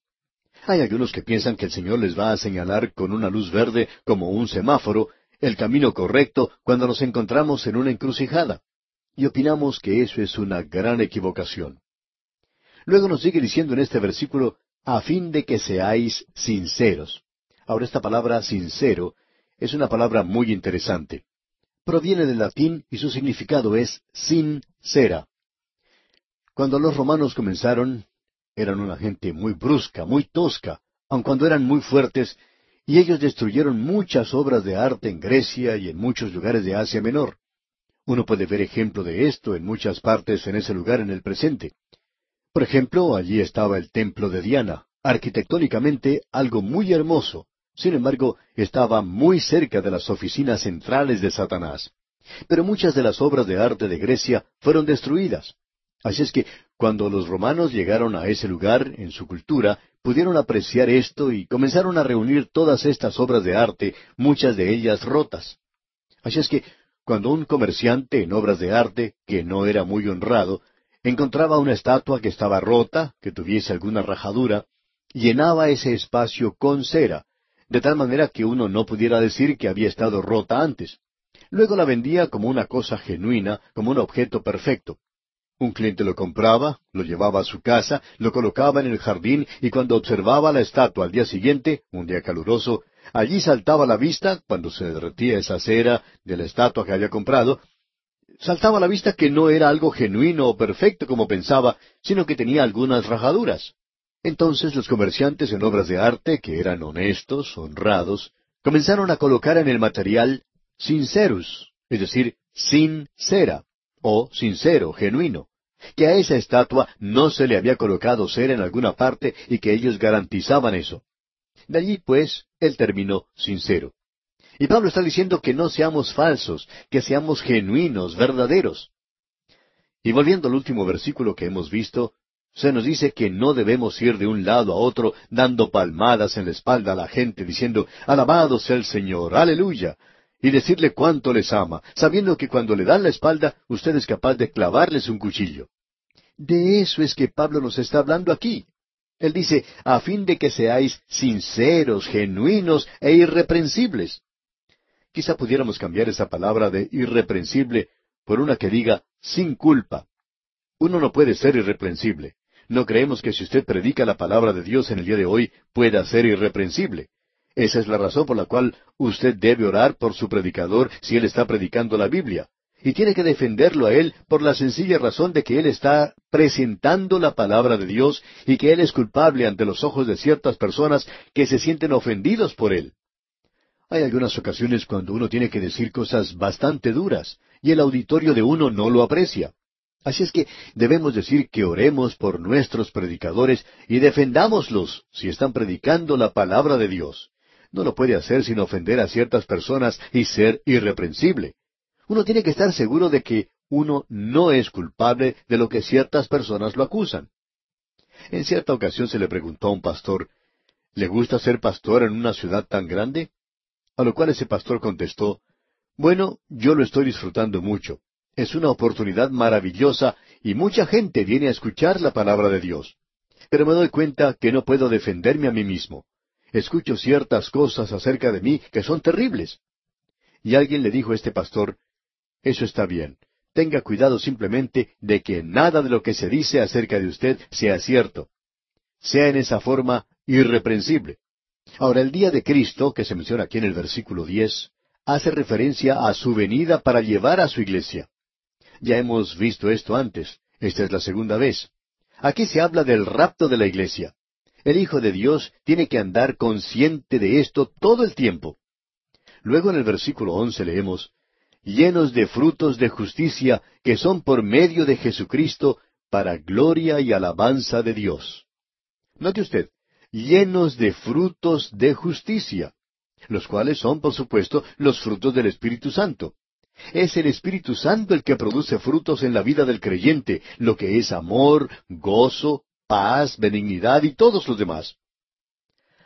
[SPEAKER 1] Hay algunos que piensan que el Señor les va a señalar con una luz verde como un semáforo el camino correcto cuando nos encontramos en una encrucijada. Y opinamos que eso es una gran equivocación. Luego nos sigue diciendo en este versículo a fin de que seáis sinceros. Ahora esta palabra sincero es una palabra muy interesante. Proviene del latín y su significado es sincera. Cuando los romanos comenzaron, eran una gente muy brusca, muy tosca, aun cuando eran muy fuertes, y ellos destruyeron muchas obras de arte en Grecia y en muchos lugares de Asia Menor. Uno puede ver ejemplo de esto en muchas partes en ese lugar en el presente. Por ejemplo, allí estaba el templo de Diana, arquitectónicamente algo muy hermoso. Sin embargo, estaba muy cerca de las oficinas centrales de Satanás. Pero muchas de las obras de arte de Grecia fueron destruidas. Así es que cuando los romanos llegaron a ese lugar en su cultura, pudieron apreciar esto y comenzaron a reunir todas estas obras de arte, muchas de ellas rotas. Así es que cuando un comerciante en obras de arte, que no era muy honrado, encontraba una estatua que estaba rota, que tuviese alguna rajadura, llenaba ese espacio con cera, de tal manera que uno no pudiera decir que había estado rota antes. Luego la vendía como una cosa genuina, como un objeto perfecto. Un cliente lo compraba, lo llevaba a su casa, lo colocaba en el jardín y cuando observaba la estatua al día siguiente, un día caluroso, allí saltaba a la vista, cuando se derretía esa cera de la estatua que había comprado, saltaba a la vista que no era algo genuino o perfecto como pensaba, sino que tenía algunas rajaduras. Entonces los comerciantes en obras de arte, que eran honestos, honrados, comenzaron a colocar en el material sincerus, es decir, sin cera, o sincero, genuino, que a esa estatua no se le había colocado cera en alguna parte y que ellos garantizaban eso. De allí, pues, el término sincero. Y Pablo está diciendo que no seamos falsos, que seamos genuinos, verdaderos. Y volviendo al último versículo que hemos visto, se nos dice que no debemos ir de un lado a otro dando palmadas en la espalda a la gente diciendo, Alabado sea el Señor, aleluya, y decirle cuánto les ama, sabiendo que cuando le dan la espalda usted es capaz de clavarles un cuchillo. De eso es que Pablo nos está hablando aquí. Él dice, a fin de que seáis sinceros, genuinos e irreprensibles. Quizá pudiéramos cambiar esa palabra de irreprensible por una que diga sin culpa. Uno no puede ser irreprensible. No creemos que si usted predica la palabra de Dios en el día de hoy pueda ser irreprensible. Esa es la razón por la cual usted debe orar por su predicador si él está predicando la Biblia. Y tiene que defenderlo a él por la sencilla razón de que él está presentando la palabra de Dios y que él es culpable ante los ojos de ciertas personas que se sienten ofendidos por él. Hay algunas ocasiones cuando uno tiene que decir cosas bastante duras y el auditorio de uno no lo aprecia. Así es que debemos decir que oremos por nuestros predicadores y defendámoslos si están predicando la palabra de Dios. No lo puede hacer sin ofender a ciertas personas y ser irreprensible. Uno tiene que estar seguro de que uno no es culpable de lo que ciertas personas lo acusan. En cierta ocasión se le preguntó a un pastor, ¿le gusta ser pastor en una ciudad tan grande? A lo cual ese pastor contestó, Bueno, yo lo estoy disfrutando mucho. Es una oportunidad maravillosa y mucha gente viene a escuchar la palabra de Dios. Pero me doy cuenta que no puedo defenderme a mí mismo. Escucho ciertas cosas acerca de mí que son terribles. Y alguien le dijo a este pastor, Eso está bien. Tenga cuidado simplemente de que nada de lo que se dice acerca de usted sea cierto. Sea en esa forma irreprensible. Ahora, el día de Cristo, que se menciona aquí en el versículo diez, hace referencia a su venida para llevar a su iglesia. Ya hemos visto esto antes. Esta es la segunda vez. Aquí se habla del rapto de la iglesia. El Hijo de Dios tiene que andar consciente de esto todo el tiempo. Luego en el versículo once leemos, llenos de frutos de justicia que son por medio de Jesucristo para gloria y alabanza de Dios. Note usted, llenos de frutos de justicia, los cuales son, por supuesto, los frutos del Espíritu Santo. Es el Espíritu Santo el que produce frutos en la vida del creyente, lo que es amor, gozo, paz, benignidad y todos los demás.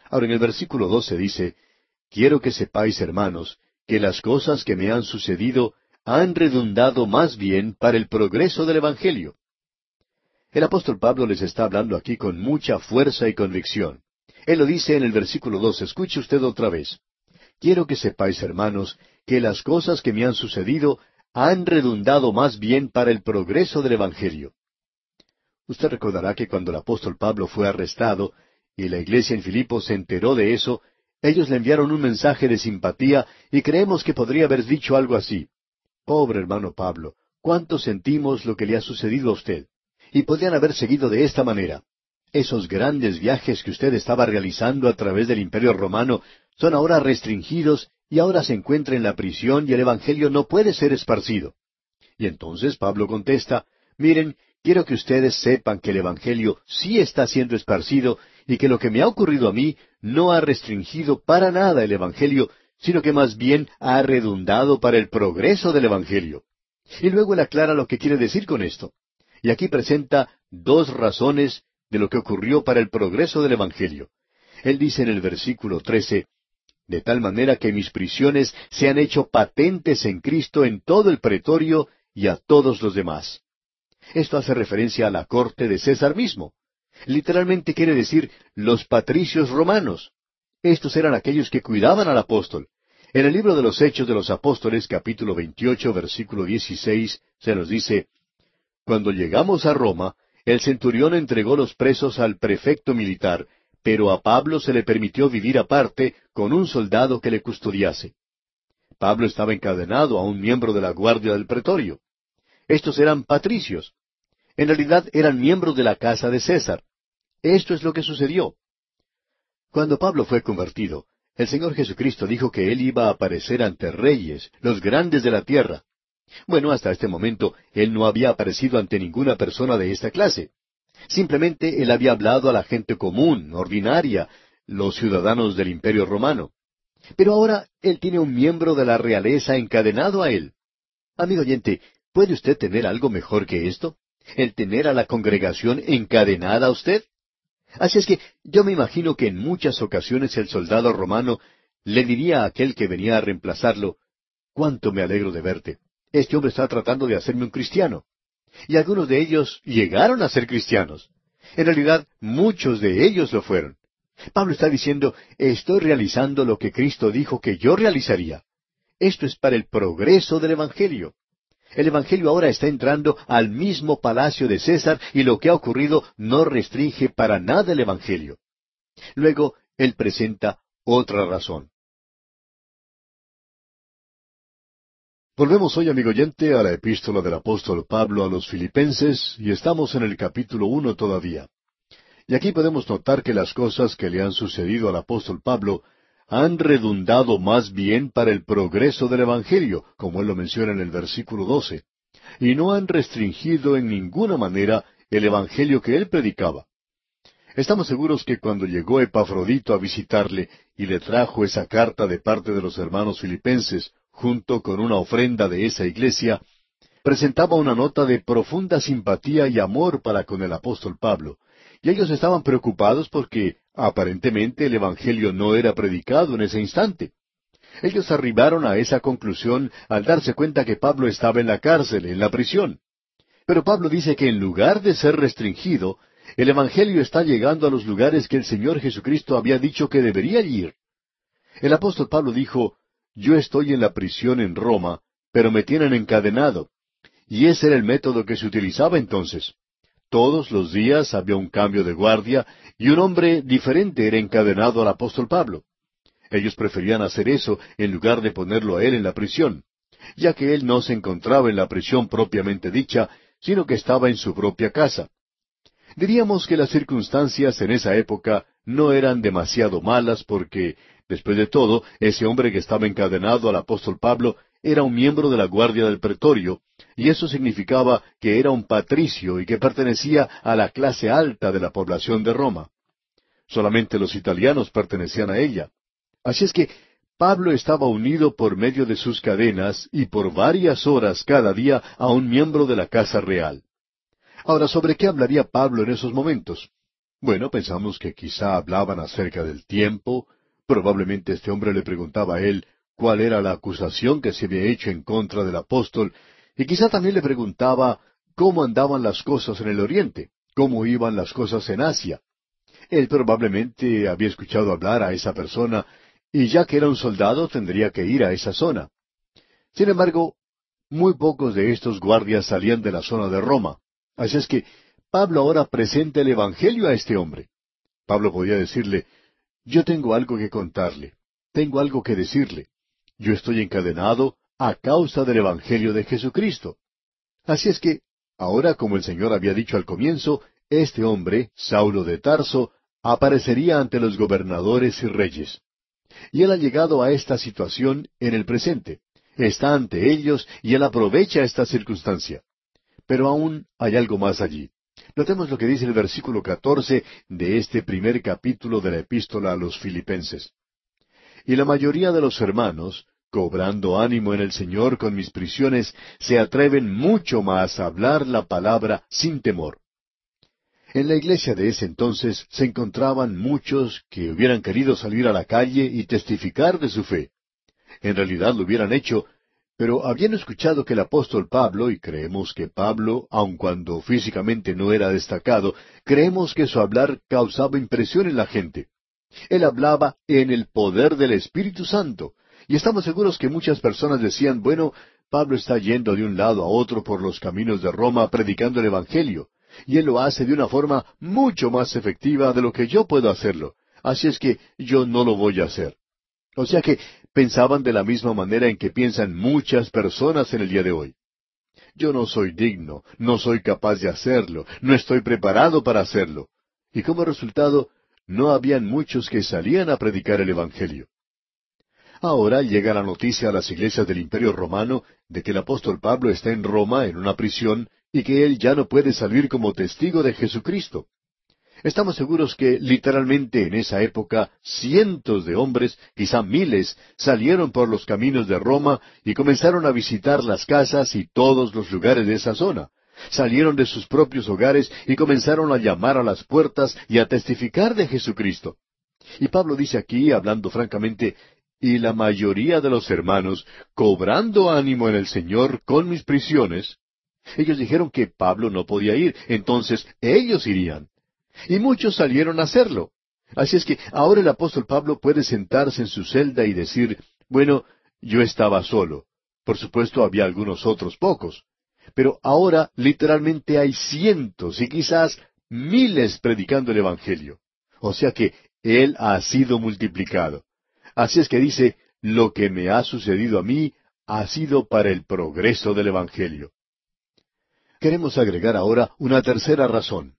[SPEAKER 1] Ahora en el versículo 12 dice, Quiero que sepáis, hermanos, que las cosas que me han sucedido han redundado más bien para el progreso del Evangelio. El apóstol Pablo les está hablando aquí con mucha fuerza y convicción. Él lo dice en el versículo dos, escuche usted otra vez. Quiero que sepáis, hermanos, que las cosas que me han sucedido han redundado más bien para el progreso del Evangelio. Usted recordará que cuando el apóstol Pablo fue arrestado y la iglesia en Filipo se enteró de eso, ellos le enviaron un mensaje de simpatía y creemos que podría haber dicho algo así. Pobre hermano Pablo, cuánto sentimos lo que le ha sucedido a usted y podían haber seguido de esta manera. Esos grandes viajes que usted estaba realizando a través del imperio romano son ahora restringidos y ahora se encuentra en la prisión y el Evangelio no puede ser esparcido. Y entonces Pablo contesta, miren, quiero que ustedes sepan que el Evangelio sí está siendo esparcido y que lo que me ha ocurrido a mí no ha restringido para nada el Evangelio, sino que más bien ha redundado para el progreso del Evangelio. Y luego él aclara lo que quiere decir con esto. Y aquí presenta dos razones de lo que ocurrió para el progreso del Evangelio. Él dice en el versículo 13, de tal manera que mis prisiones se han hecho patentes en Cristo en todo el pretorio y a todos los demás. Esto hace referencia a la corte de César mismo. Literalmente quiere decir los patricios romanos. Estos eran aquellos que cuidaban al apóstol. En el libro de los Hechos de los Apóstoles, capítulo 28, versículo 16, se nos dice, Cuando llegamos a Roma, el centurión entregó los presos al prefecto militar, pero a Pablo se le permitió vivir aparte con un soldado que le custodiase. Pablo estaba encadenado a un miembro de la guardia del pretorio. Estos eran patricios. En realidad eran miembros de la casa de César. Esto es lo que sucedió. Cuando Pablo fue convertido, el Señor Jesucristo dijo que él iba a aparecer ante reyes, los grandes de la tierra. Bueno, hasta este momento él no había aparecido ante ninguna persona de esta clase. Simplemente él había hablado a la gente común, ordinaria, los ciudadanos del imperio romano. Pero ahora él tiene un miembro de la realeza encadenado a él. Amigo oyente, ¿puede usted tener algo mejor que esto? ¿El tener a la congregación encadenada a usted? Así es que yo me imagino que en muchas ocasiones el soldado romano le diría a aquel que venía a reemplazarlo, cuánto me alegro de verte. Este hombre está tratando de hacerme un cristiano. Y algunos de ellos llegaron a ser cristianos. En realidad, muchos de ellos lo fueron. Pablo está diciendo, estoy realizando lo que Cristo dijo que yo realizaría. Esto es para el progreso del Evangelio. El Evangelio ahora está entrando al mismo palacio de César y lo que ha ocurrido no restringe para nada el Evangelio. Luego, él presenta otra razón. Volvemos hoy, amigo oyente, a la epístola del apóstol Pablo a los filipenses y estamos en el capítulo uno todavía. Y aquí podemos notar que las cosas que le han sucedido al apóstol Pablo han redundado más bien para el progreso del Evangelio, como él lo menciona en el versículo 12, y no han restringido en ninguna manera el Evangelio que él predicaba. Estamos seguros que cuando llegó Epafrodito a visitarle y le trajo esa carta de parte de los hermanos filipenses, junto con una ofrenda de esa iglesia, presentaba una nota de profunda simpatía y amor para con el apóstol Pablo, y ellos estaban preocupados porque aparentemente el Evangelio no era predicado en ese instante. Ellos arribaron a esa conclusión al darse cuenta que Pablo estaba en la cárcel, en la prisión. Pero Pablo dice que en lugar de ser restringido, el Evangelio está llegando a los lugares que el Señor Jesucristo había dicho que debería ir. El apóstol Pablo dijo, Yo estoy en la prisión en Roma, pero me tienen encadenado. Y ese era el método que se utilizaba entonces. Todos los días había un cambio de guardia y un hombre diferente era encadenado al apóstol Pablo. Ellos preferían hacer eso en lugar de ponerlo a él en la prisión, ya que él no se encontraba en la prisión propiamente dicha, sino que estaba en su propia casa. Diríamos que las circunstancias en esa época no eran demasiado malas porque, después de todo, ese hombre que estaba encadenado al apóstol Pablo era un miembro de la guardia del pretorio, y eso significaba que era un patricio y que pertenecía a la clase alta de la población de Roma. Solamente los italianos pertenecían a ella. Así es que Pablo estaba unido por medio de sus cadenas y por varias horas cada día a un miembro de la casa real. Ahora, ¿sobre qué hablaría Pablo en esos momentos? Bueno, pensamos que quizá hablaban acerca del tiempo, probablemente este hombre le preguntaba a él cuál era la acusación que se había hecho en contra del apóstol, y quizá también le preguntaba cómo andaban las cosas en el Oriente, cómo iban las cosas en Asia. Él probablemente había escuchado hablar a esa persona, y ya que era un soldado tendría que ir a esa zona. Sin embargo, muy pocos de estos guardias salían de la zona de Roma. Así es que Pablo ahora presenta el Evangelio a este hombre. Pablo podía decirle, yo tengo algo que contarle, tengo algo que decirle. Yo estoy encadenado a causa del Evangelio de Jesucristo. Así es que, ahora como el Señor había dicho al comienzo, este hombre, Saulo de Tarso, aparecería ante los gobernadores y reyes. Y él ha llegado a esta situación en el presente. Está ante ellos y él aprovecha esta circunstancia. Pero aún hay algo más allí. Notemos lo que dice el versículo catorce de este primer capítulo de la epístola a los filipenses. Y la mayoría de los hermanos, cobrando ánimo en el Señor con mis prisiones, se atreven mucho más a hablar la palabra sin temor. En la iglesia de ese entonces se encontraban muchos que hubieran querido salir a la calle y testificar de su fe. En realidad lo hubieran hecho, pero habiendo escuchado que el apóstol Pablo, y creemos que Pablo, aun cuando físicamente no era destacado, creemos que su hablar causaba impresión en la gente. Él hablaba en el poder del Espíritu Santo, y estamos seguros que muchas personas decían, bueno, Pablo está yendo de un lado a otro por los caminos de Roma predicando el Evangelio, y él lo hace de una forma mucho más efectiva de lo que yo puedo hacerlo. Así es que yo no lo voy a hacer. O sea que pensaban de la misma manera en que piensan muchas personas en el día de hoy. Yo no soy digno, no soy capaz de hacerlo, no estoy preparado para hacerlo. Y como resultado, no habían muchos que salían a predicar el Evangelio. Ahora llega la noticia a las iglesias del Imperio Romano de que el apóstol Pablo está en Roma en una prisión y que él ya no puede salir como testigo de Jesucristo. Estamos seguros que literalmente en esa época cientos de hombres, quizá miles, salieron por los caminos de Roma y comenzaron a visitar las casas y todos los lugares de esa zona. Salieron de sus propios hogares y comenzaron a llamar a las puertas y a testificar de Jesucristo. Y Pablo dice aquí, hablando francamente, y la mayoría de los hermanos, cobrando ánimo en el Señor con mis prisiones, ellos dijeron que Pablo no podía ir, entonces ellos irían. Y muchos salieron a hacerlo. Así es que ahora el apóstol Pablo puede sentarse en su celda y decir, bueno, yo estaba solo. Por supuesto había algunos otros pocos. Pero ahora literalmente hay cientos y quizás miles predicando el Evangelio. O sea que Él ha sido multiplicado. Así es que dice, lo que me ha sucedido a mí ha sido para el progreso del Evangelio. Queremos agregar ahora una tercera razón.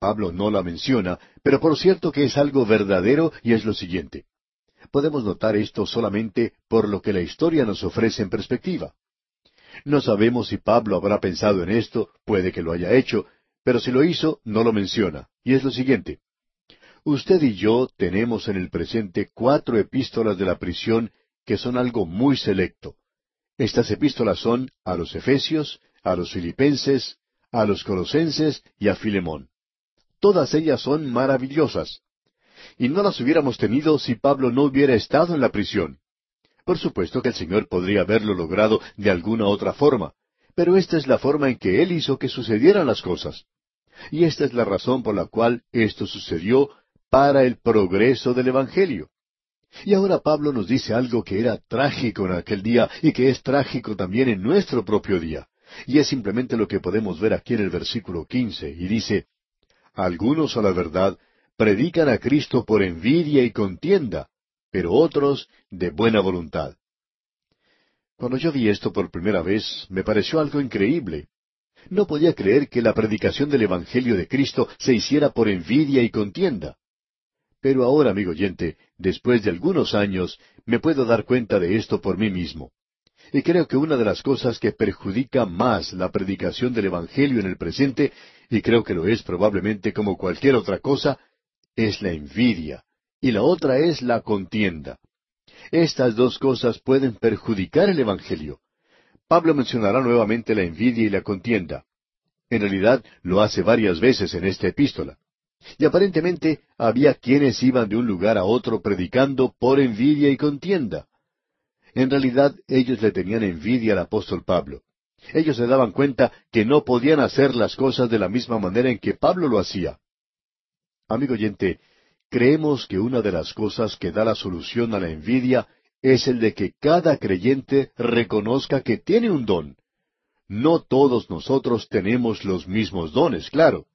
[SPEAKER 1] Pablo no la menciona, pero por cierto que es algo verdadero y es lo siguiente. Podemos notar esto solamente por lo que la historia nos ofrece en perspectiva. No sabemos si Pablo habrá pensado en esto, puede que lo haya hecho, pero si lo hizo, no lo menciona. Y es lo siguiente. Usted y yo tenemos en el presente cuatro epístolas de la prisión que son algo muy selecto. Estas epístolas son a los Efesios, a los Filipenses, a los Colosenses y a Filemón. Todas ellas son maravillosas. Y no las hubiéramos tenido si Pablo no hubiera estado en la prisión. Por supuesto que el Señor podría haberlo logrado de alguna otra forma, pero esta es la forma en que Él hizo que sucedieran las cosas. Y esta es la razón por la cual esto sucedió para el progreso del Evangelio. Y ahora Pablo nos dice algo que era trágico en aquel día y que es trágico también en nuestro propio día. Y es simplemente lo que podemos ver aquí en el versículo quince, y dice, Algunos a la verdad predican a Cristo por envidia y contienda, pero otros de buena voluntad. Cuando yo vi esto por primera vez, me pareció algo increíble. No podía creer que la predicación del Evangelio de Cristo se hiciera por envidia y contienda. Pero ahora, amigo oyente, después de algunos años, me puedo dar cuenta de esto por mí mismo. Y creo que una de las cosas que perjudica más la predicación del Evangelio en el presente, y creo que lo es probablemente como cualquier otra cosa, es la envidia, y la otra es la contienda. Estas dos cosas pueden perjudicar el Evangelio. Pablo mencionará nuevamente la envidia y la contienda. En realidad lo hace varias veces en esta epístola. Y aparentemente había quienes iban de un lugar a otro predicando por envidia y contienda. En realidad ellos le tenían envidia al apóstol Pablo. Ellos se daban cuenta que no podían hacer las cosas de la misma manera en que Pablo lo hacía. Amigo oyente, creemos que una de las cosas que da la solución a la envidia es el de que cada creyente reconozca que tiene un don. No todos nosotros tenemos los mismos dones, claro.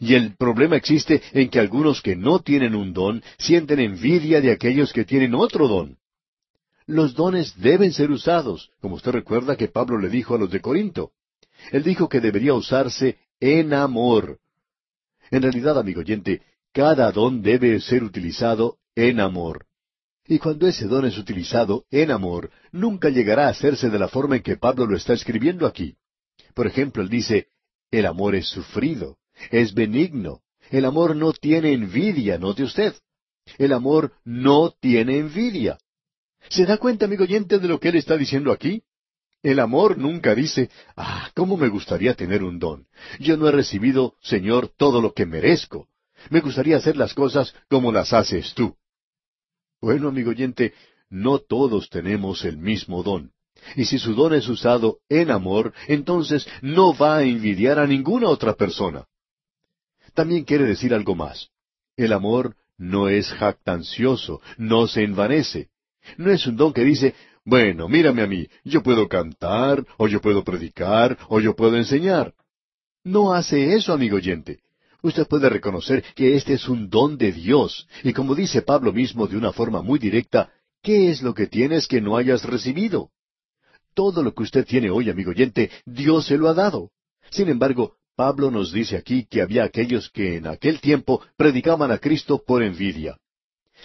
[SPEAKER 1] Y el problema existe en que algunos que no tienen un don sienten envidia de aquellos que tienen otro don. Los dones deben ser usados, como usted recuerda que Pablo le dijo a los de Corinto. Él dijo que debería usarse en amor. En realidad, amigo oyente, cada don debe ser utilizado en amor. Y cuando ese don es utilizado en amor, nunca llegará a hacerse de la forma en que Pablo lo está escribiendo aquí. Por ejemplo, él dice, el amor es sufrido es benigno. El amor no tiene envidia, note usted. El amor no tiene envidia. ¿Se da cuenta, amigo oyente, de lo que él está diciendo aquí? El amor nunca dice, ah, ¿cómo me gustaría tener un don? Yo no he recibido, Señor, todo lo que merezco. Me gustaría hacer las cosas como las haces tú. Bueno, amigo oyente, no todos tenemos el mismo don. Y si su don es usado en amor, entonces no va a envidiar a ninguna otra persona. También quiere decir algo más. El amor no es jactancioso, no se envanece. No es un don que dice, bueno, mírame a mí, yo puedo cantar, o yo puedo predicar, o yo puedo enseñar. No hace eso, amigo oyente. Usted puede reconocer que este es un don de Dios, y como dice Pablo mismo de una forma muy directa, ¿qué es lo que tienes que no hayas recibido? Todo lo que usted tiene hoy, amigo oyente, Dios se lo ha dado. Sin embargo, Pablo nos dice aquí que había aquellos que en aquel tiempo predicaban a Cristo por envidia.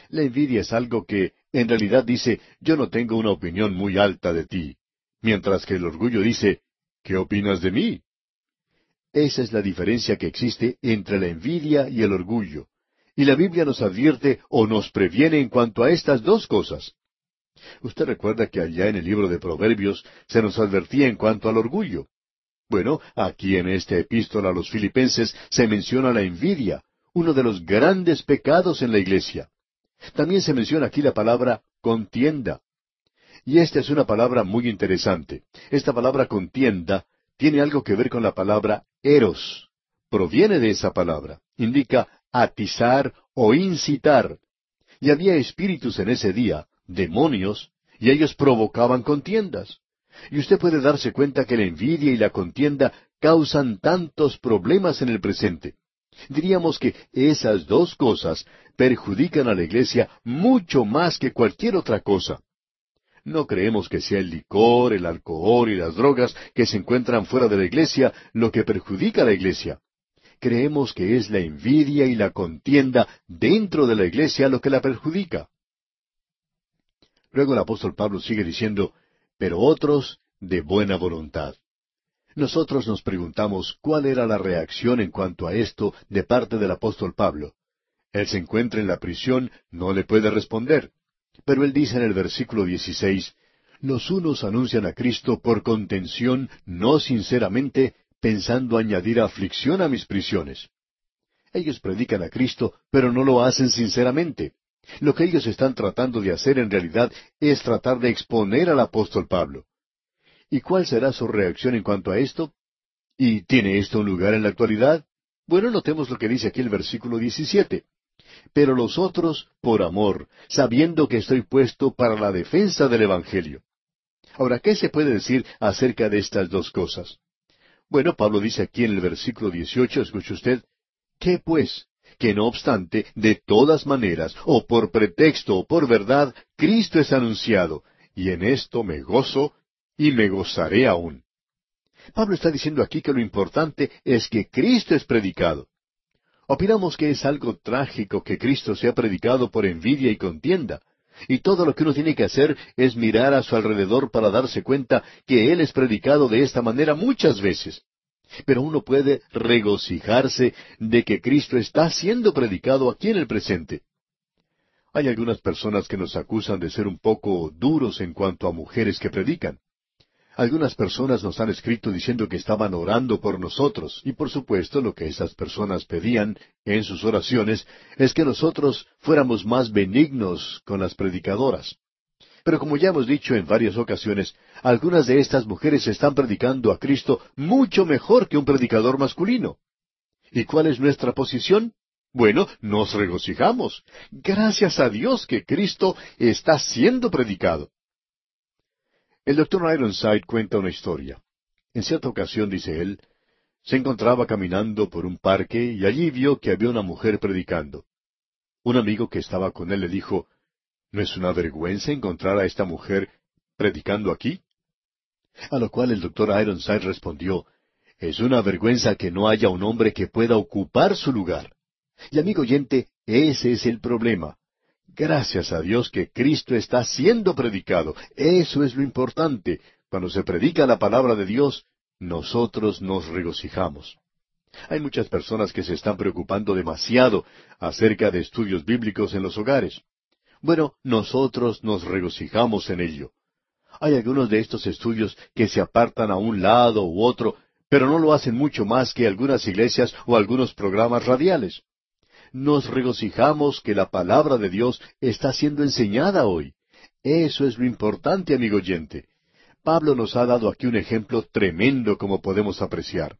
[SPEAKER 1] La envidia es algo que en realidad dice, yo no tengo una opinión muy alta de ti, mientras que el orgullo dice, ¿qué opinas de mí? Esa es la diferencia que existe entre la envidia y el orgullo. Y la Biblia nos advierte o nos previene en cuanto a estas dos cosas. Usted recuerda que allá en el libro de Proverbios se nos advertía en cuanto al orgullo. Bueno, aquí en esta epístola a los filipenses se menciona la envidia, uno de los grandes pecados en la iglesia. También se menciona aquí la palabra contienda. Y esta es una palabra muy interesante. Esta palabra contienda tiene algo que ver con la palabra eros. Proviene de esa palabra. Indica atizar o incitar. Y había espíritus en ese día, demonios, y ellos provocaban contiendas. Y usted puede darse cuenta que la envidia y la contienda causan tantos problemas en el presente. Diríamos que esas dos cosas perjudican a la iglesia mucho más que cualquier otra cosa. No creemos que sea el licor, el alcohol y las drogas que se encuentran fuera de la iglesia lo que perjudica a la iglesia. Creemos que es la envidia y la contienda dentro de la iglesia lo que la perjudica. Luego el apóstol Pablo sigue diciendo, pero otros de buena voluntad. Nosotros nos preguntamos cuál era la reacción en cuanto a esto de parte del apóstol Pablo. Él se encuentra en la prisión, no le puede responder. Pero él dice en el versículo 16, Los unos anuncian a Cristo por contención, no sinceramente, pensando añadir aflicción a mis prisiones. Ellos predican a Cristo, pero no lo hacen sinceramente. Lo que ellos están tratando de hacer en realidad es tratar de exponer al apóstol Pablo. ¿Y cuál será su reacción en cuanto a esto? ¿Y tiene esto un lugar en la actualidad? Bueno, notemos lo que dice aquí el versículo 17. Pero los otros, por amor, sabiendo que estoy puesto para la defensa del Evangelio. Ahora, ¿qué se puede decir acerca de estas dos cosas? Bueno, Pablo dice aquí en el versículo 18, escuche usted, ¿qué pues? Que no obstante, de todas maneras, o por pretexto o por verdad, Cristo es anunciado, y en esto me gozo y me gozaré aún. Pablo está diciendo aquí que lo importante es que Cristo es predicado. Opinamos que es algo trágico que Cristo sea predicado por envidia y contienda, y todo lo que uno tiene que hacer es mirar a su alrededor para darse cuenta que Él es predicado de esta manera muchas veces. Pero uno puede regocijarse de que Cristo está siendo predicado aquí en el presente. Hay algunas personas que nos acusan de ser un poco duros en cuanto a mujeres que predican. Algunas personas nos han escrito diciendo que estaban orando por nosotros, y por supuesto lo que esas personas pedían en sus oraciones es que nosotros fuéramos más benignos con las predicadoras. Pero como ya hemos dicho en varias ocasiones, algunas de estas mujeres están predicando a Cristo mucho mejor que un predicador masculino. ¿Y cuál es nuestra posición? Bueno, nos regocijamos. Gracias a Dios que Cristo está siendo predicado. El doctor Ironside cuenta una historia. En cierta ocasión, dice él, se encontraba caminando por un parque y allí vio que había una mujer predicando. Un amigo que estaba con él le dijo, ¿No es una vergüenza encontrar a esta mujer predicando aquí? A lo cual el doctor Ironside respondió, Es una vergüenza que no haya un hombre que pueda ocupar su lugar. Y amigo oyente, ese es el problema. Gracias a Dios que Cristo está siendo predicado. Eso es lo importante. Cuando se predica la palabra de Dios, nosotros nos regocijamos. Hay muchas personas que se están preocupando demasiado acerca de estudios bíblicos en los hogares. Bueno, nosotros nos regocijamos en ello. Hay algunos de estos estudios que se apartan a un lado u otro, pero no lo hacen mucho más que algunas iglesias o algunos programas radiales. Nos regocijamos que la palabra de Dios está siendo enseñada hoy. Eso es lo importante, amigo oyente. Pablo nos ha dado aquí un ejemplo tremendo como podemos apreciar.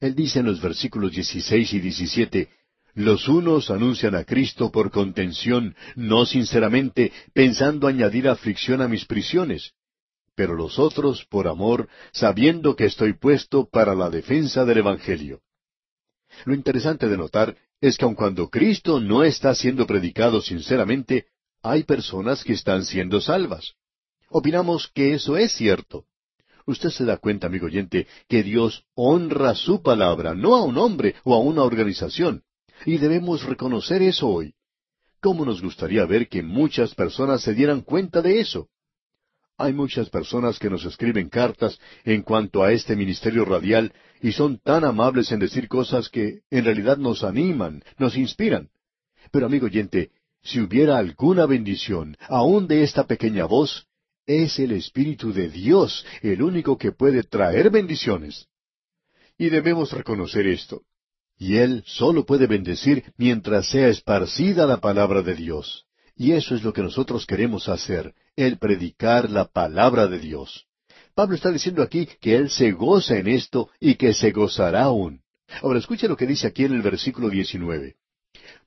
[SPEAKER 1] Él dice en los versículos 16 y 17, Los unos anuncian a Cristo por contención, no sinceramente, pensando añadir aflicción a mis prisiones, pero los otros por amor, sabiendo que estoy puesto para la defensa del Evangelio. Lo interesante de notar es que aun cuando Cristo no está siendo predicado sinceramente, hay personas que están siendo salvas. Opinamos que eso es cierto. Usted se da cuenta, amigo oyente, que Dios honra su palabra, no a un hombre o a una organización. Y debemos reconocer eso hoy. ¿Cómo nos gustaría ver que muchas personas se dieran cuenta de eso? Hay muchas personas que nos escriben cartas en cuanto a este ministerio radial y son tan amables en decir cosas que en realidad nos animan, nos inspiran. Pero amigo oyente, si hubiera alguna bendición, aun de esta pequeña voz, es el Espíritu de Dios el único que puede traer bendiciones. Y debemos reconocer esto. Y Él solo puede bendecir mientras sea esparcida la palabra de Dios. Y eso es lo que nosotros queremos hacer, el predicar la palabra de Dios. Pablo está diciendo aquí que Él se goza en esto y que se gozará aún. Ahora escuche lo que dice aquí en el versículo 19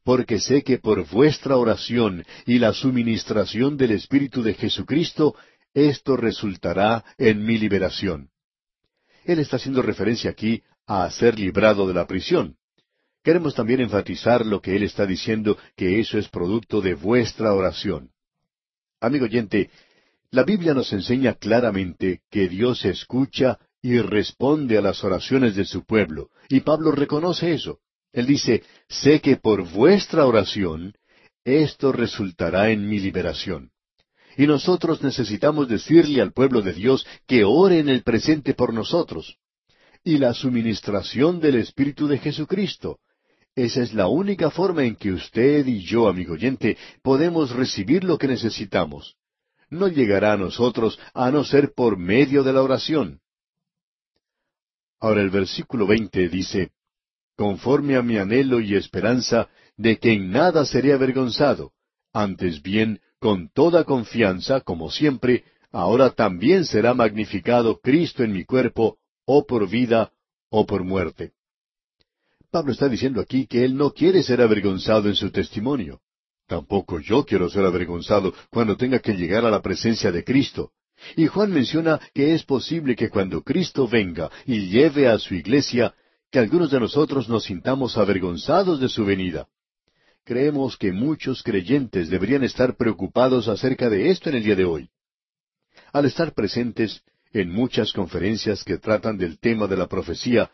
[SPEAKER 1] porque sé que por vuestra oración y la suministración del Espíritu de Jesucristo, esto resultará en mi liberación. Él está haciendo referencia aquí a ser librado de la prisión. Queremos también enfatizar lo que él está diciendo, que eso es producto de vuestra oración. Amigo oyente, la Biblia nos enseña claramente que Dios escucha y responde a las oraciones de su pueblo, y Pablo reconoce eso. Él dice, sé que por vuestra oración esto resultará en mi liberación. Y nosotros necesitamos decirle al pueblo de Dios que ore en el presente por nosotros. Y la suministración del Espíritu de Jesucristo. Esa es la única forma en que usted y yo, amigo oyente, podemos recibir lo que necesitamos. No llegará a nosotros a no ser por medio de la oración. Ahora el versículo veinte dice, conforme a mi anhelo y esperanza de que en nada seré avergonzado, antes bien, con toda confianza, como siempre, ahora también será magnificado Cristo en mi cuerpo, o por vida, o por muerte. Pablo está diciendo aquí que él no quiere ser avergonzado en su testimonio. Tampoco yo quiero ser avergonzado cuando tenga que llegar a la presencia de Cristo. Y Juan menciona que es posible que cuando Cristo venga y lleve a su iglesia, que algunos de nosotros nos sintamos avergonzados de su venida. Creemos que muchos creyentes deberían estar preocupados acerca de esto en el día de hoy. Al estar presentes en muchas conferencias que tratan del tema de la profecía,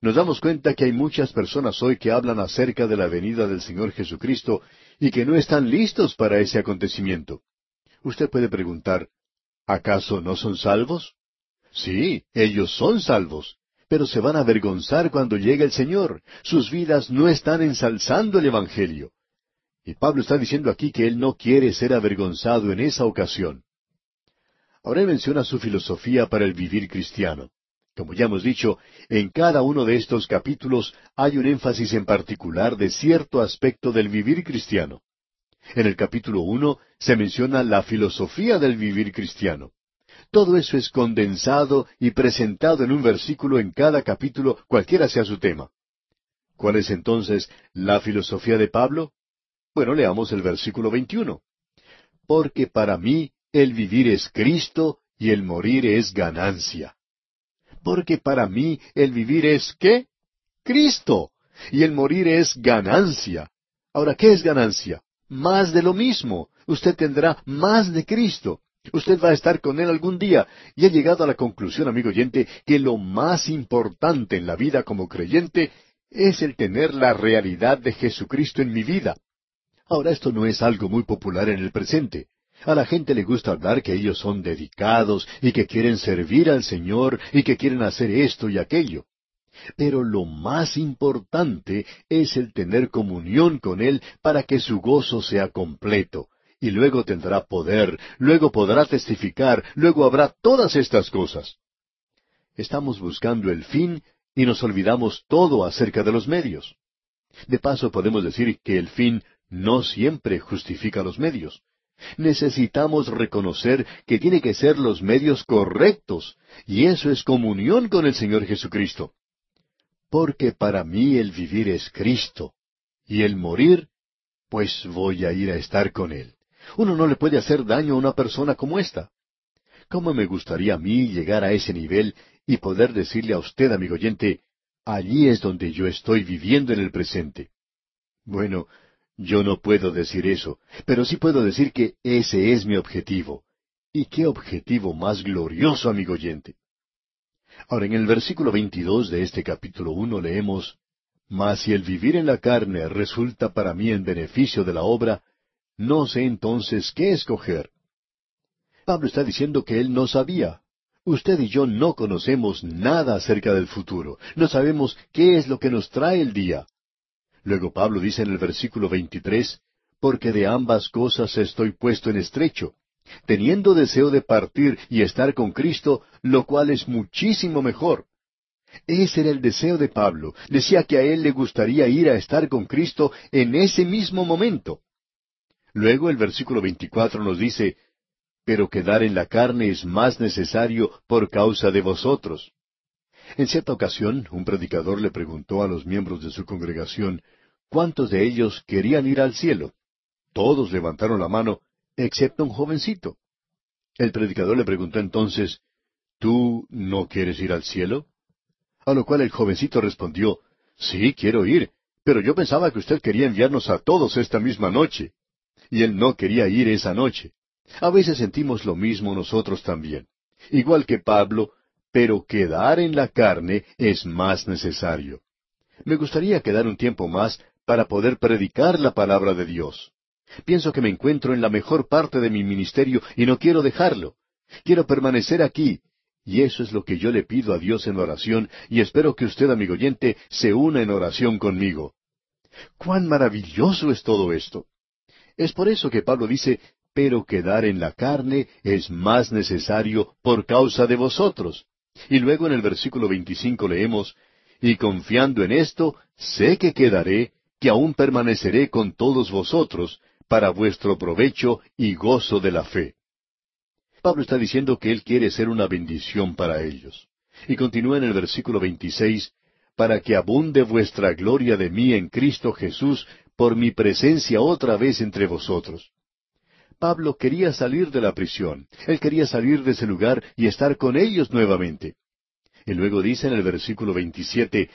[SPEAKER 1] nos damos cuenta que hay muchas personas hoy que hablan acerca de la venida del Señor Jesucristo y que no están listos para ese acontecimiento. Usted puede preguntar, ¿acaso no son salvos? Sí, ellos son salvos, pero se van a avergonzar cuando llegue el Señor. Sus vidas no están ensalzando el Evangelio. Y Pablo está diciendo aquí que él no quiere ser avergonzado en esa ocasión. Ahora él menciona su filosofía para el vivir cristiano. Como ya hemos dicho, en cada uno de estos capítulos hay un énfasis en particular de cierto aspecto del vivir cristiano. En el capítulo uno se menciona la filosofía del vivir cristiano. Todo eso es condensado y presentado en un versículo en cada capítulo, cualquiera sea su tema. ¿Cuál es entonces la filosofía de Pablo? Bueno, leamos el versículo 21. Porque para mí el vivir es Cristo y el morir es ganancia. Porque para mí el vivir es qué? Cristo. Y el morir es ganancia. Ahora, ¿qué es ganancia? Más de lo mismo. Usted tendrá más de Cristo. Usted va a estar con Él algún día y ha llegado a la conclusión, amigo oyente, que lo más importante en la vida como creyente es el tener la realidad de Jesucristo en mi vida. Ahora esto no es algo muy popular en el presente. A la gente le gusta hablar que ellos son dedicados y que quieren servir al Señor y que quieren hacer esto y aquello. Pero lo más importante es el tener comunión con Él para que su gozo sea completo. Y luego tendrá poder, luego podrá testificar, luego habrá todas estas cosas. Estamos buscando el fin y nos olvidamos todo acerca de los medios. De paso podemos decir que el fin no siempre justifica los medios. Necesitamos reconocer que tiene que ser los medios correctos, y eso es comunión con el Señor Jesucristo. Porque para mí el vivir es Cristo, y el morir, pues voy a ir a estar con Él. Uno no le puede hacer daño a una persona como esta. ¿Cómo me gustaría a mí llegar a ese nivel y poder decirle a usted, amigo oyente, allí es donde yo estoy viviendo en el presente? Bueno, yo no puedo decir eso, pero sí puedo decir que ese es mi objetivo. ¿Y qué objetivo más glorioso, amigo oyente? Ahora, en el versículo 22 de este capítulo 1 leemos, Mas si el vivir en la carne resulta para mí en beneficio de la obra, no sé entonces qué escoger. Pablo está diciendo que él no sabía. Usted y yo no conocemos nada acerca del futuro. No sabemos qué es lo que nos trae el día. Luego Pablo dice en el versículo 23, porque de ambas cosas estoy puesto en estrecho, teniendo deseo de partir y estar con Cristo, lo cual es muchísimo mejor. Ese era el deseo de Pablo. Decía que a él le gustaría ir a estar con Cristo en ese mismo momento. Luego el versículo 24 nos dice, pero quedar en la carne es más necesario por causa de vosotros. En cierta ocasión, un predicador le preguntó a los miembros de su congregación cuántos de ellos querían ir al cielo. Todos levantaron la mano, excepto un jovencito. El predicador le preguntó entonces, ¿Tú no quieres ir al cielo? A lo cual el jovencito respondió, Sí, quiero ir, pero yo pensaba que usted quería enviarnos a todos esta misma noche. Y él no quería ir esa noche. A veces sentimos lo mismo nosotros también. Igual que Pablo, pero quedar en la carne es más necesario. Me gustaría quedar un tiempo más para poder predicar la palabra de Dios. Pienso que me encuentro en la mejor parte de mi ministerio y no quiero dejarlo. Quiero permanecer aquí. Y eso es lo que yo le pido a Dios en oración y espero que usted, amigo oyente, se una en oración conmigo. ¡Cuán maravilloso es todo esto! Es por eso que Pablo dice, pero quedar en la carne es más necesario por causa de vosotros. Y luego en el versículo 25 leemos, Y confiando en esto, sé que quedaré, que aún permaneceré con todos vosotros, para vuestro provecho y gozo de la fe. Pablo está diciendo que él quiere ser una bendición para ellos. Y continúa en el versículo 26, para que abunde vuestra gloria de mí en Cristo Jesús por mi presencia otra vez entre vosotros. Pablo quería salir de la prisión. Él quería salir de ese lugar y estar con ellos nuevamente. Y luego dice en el versículo 27,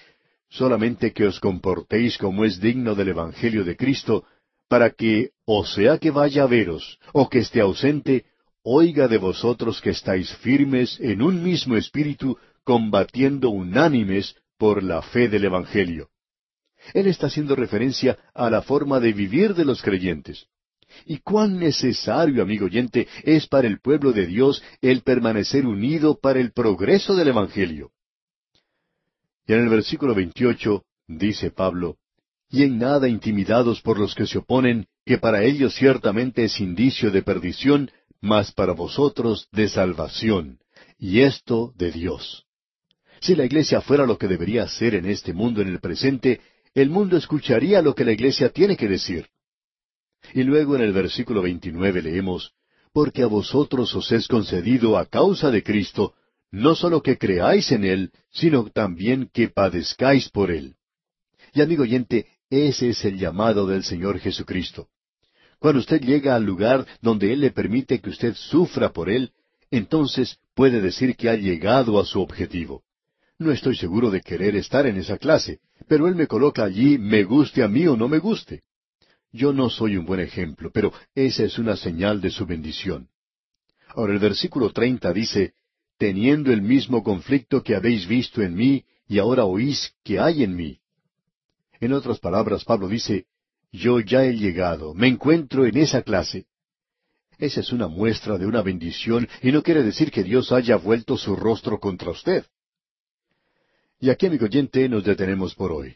[SPEAKER 1] solamente que os comportéis como es digno del Evangelio de Cristo, para que, o sea que vaya a veros, o que esté ausente, oiga de vosotros que estáis firmes en un mismo espíritu, combatiendo unánimes por la fe del Evangelio. Él está haciendo referencia a la forma de vivir de los creyentes. Y cuán necesario, amigo oyente, es para el pueblo de Dios el permanecer unido para el progreso del Evangelio. Y en el versículo 28 dice Pablo, y en nada intimidados por los que se oponen, que para ellos ciertamente es indicio de perdición, mas para vosotros de salvación, y esto de Dios. Si la iglesia fuera lo que debería ser en este mundo en el presente, el mundo escucharía lo que la iglesia tiene que decir. Y luego en el versículo 29 leemos, Porque a vosotros os es concedido a causa de Cristo, no solo que creáis en Él, sino también que padezcáis por Él. Y amigo oyente, ese es el llamado del Señor Jesucristo. Cuando usted llega al lugar donde Él le permite que usted sufra por Él, entonces puede decir que ha llegado a su objetivo. No estoy seguro de querer estar en esa clase, pero Él me coloca allí, me guste a mí o no me guste. Yo no soy un buen ejemplo, pero esa es una señal de su bendición. Ahora el versículo treinta dice, teniendo el mismo conflicto que habéis visto en mí y ahora oís que hay en mí. En otras palabras, Pablo dice, yo ya he llegado, me encuentro en esa clase. Esa es una muestra de una bendición y no quiere decir que Dios haya vuelto su rostro contra usted. Y aquí, amigo oyente, nos detenemos por hoy.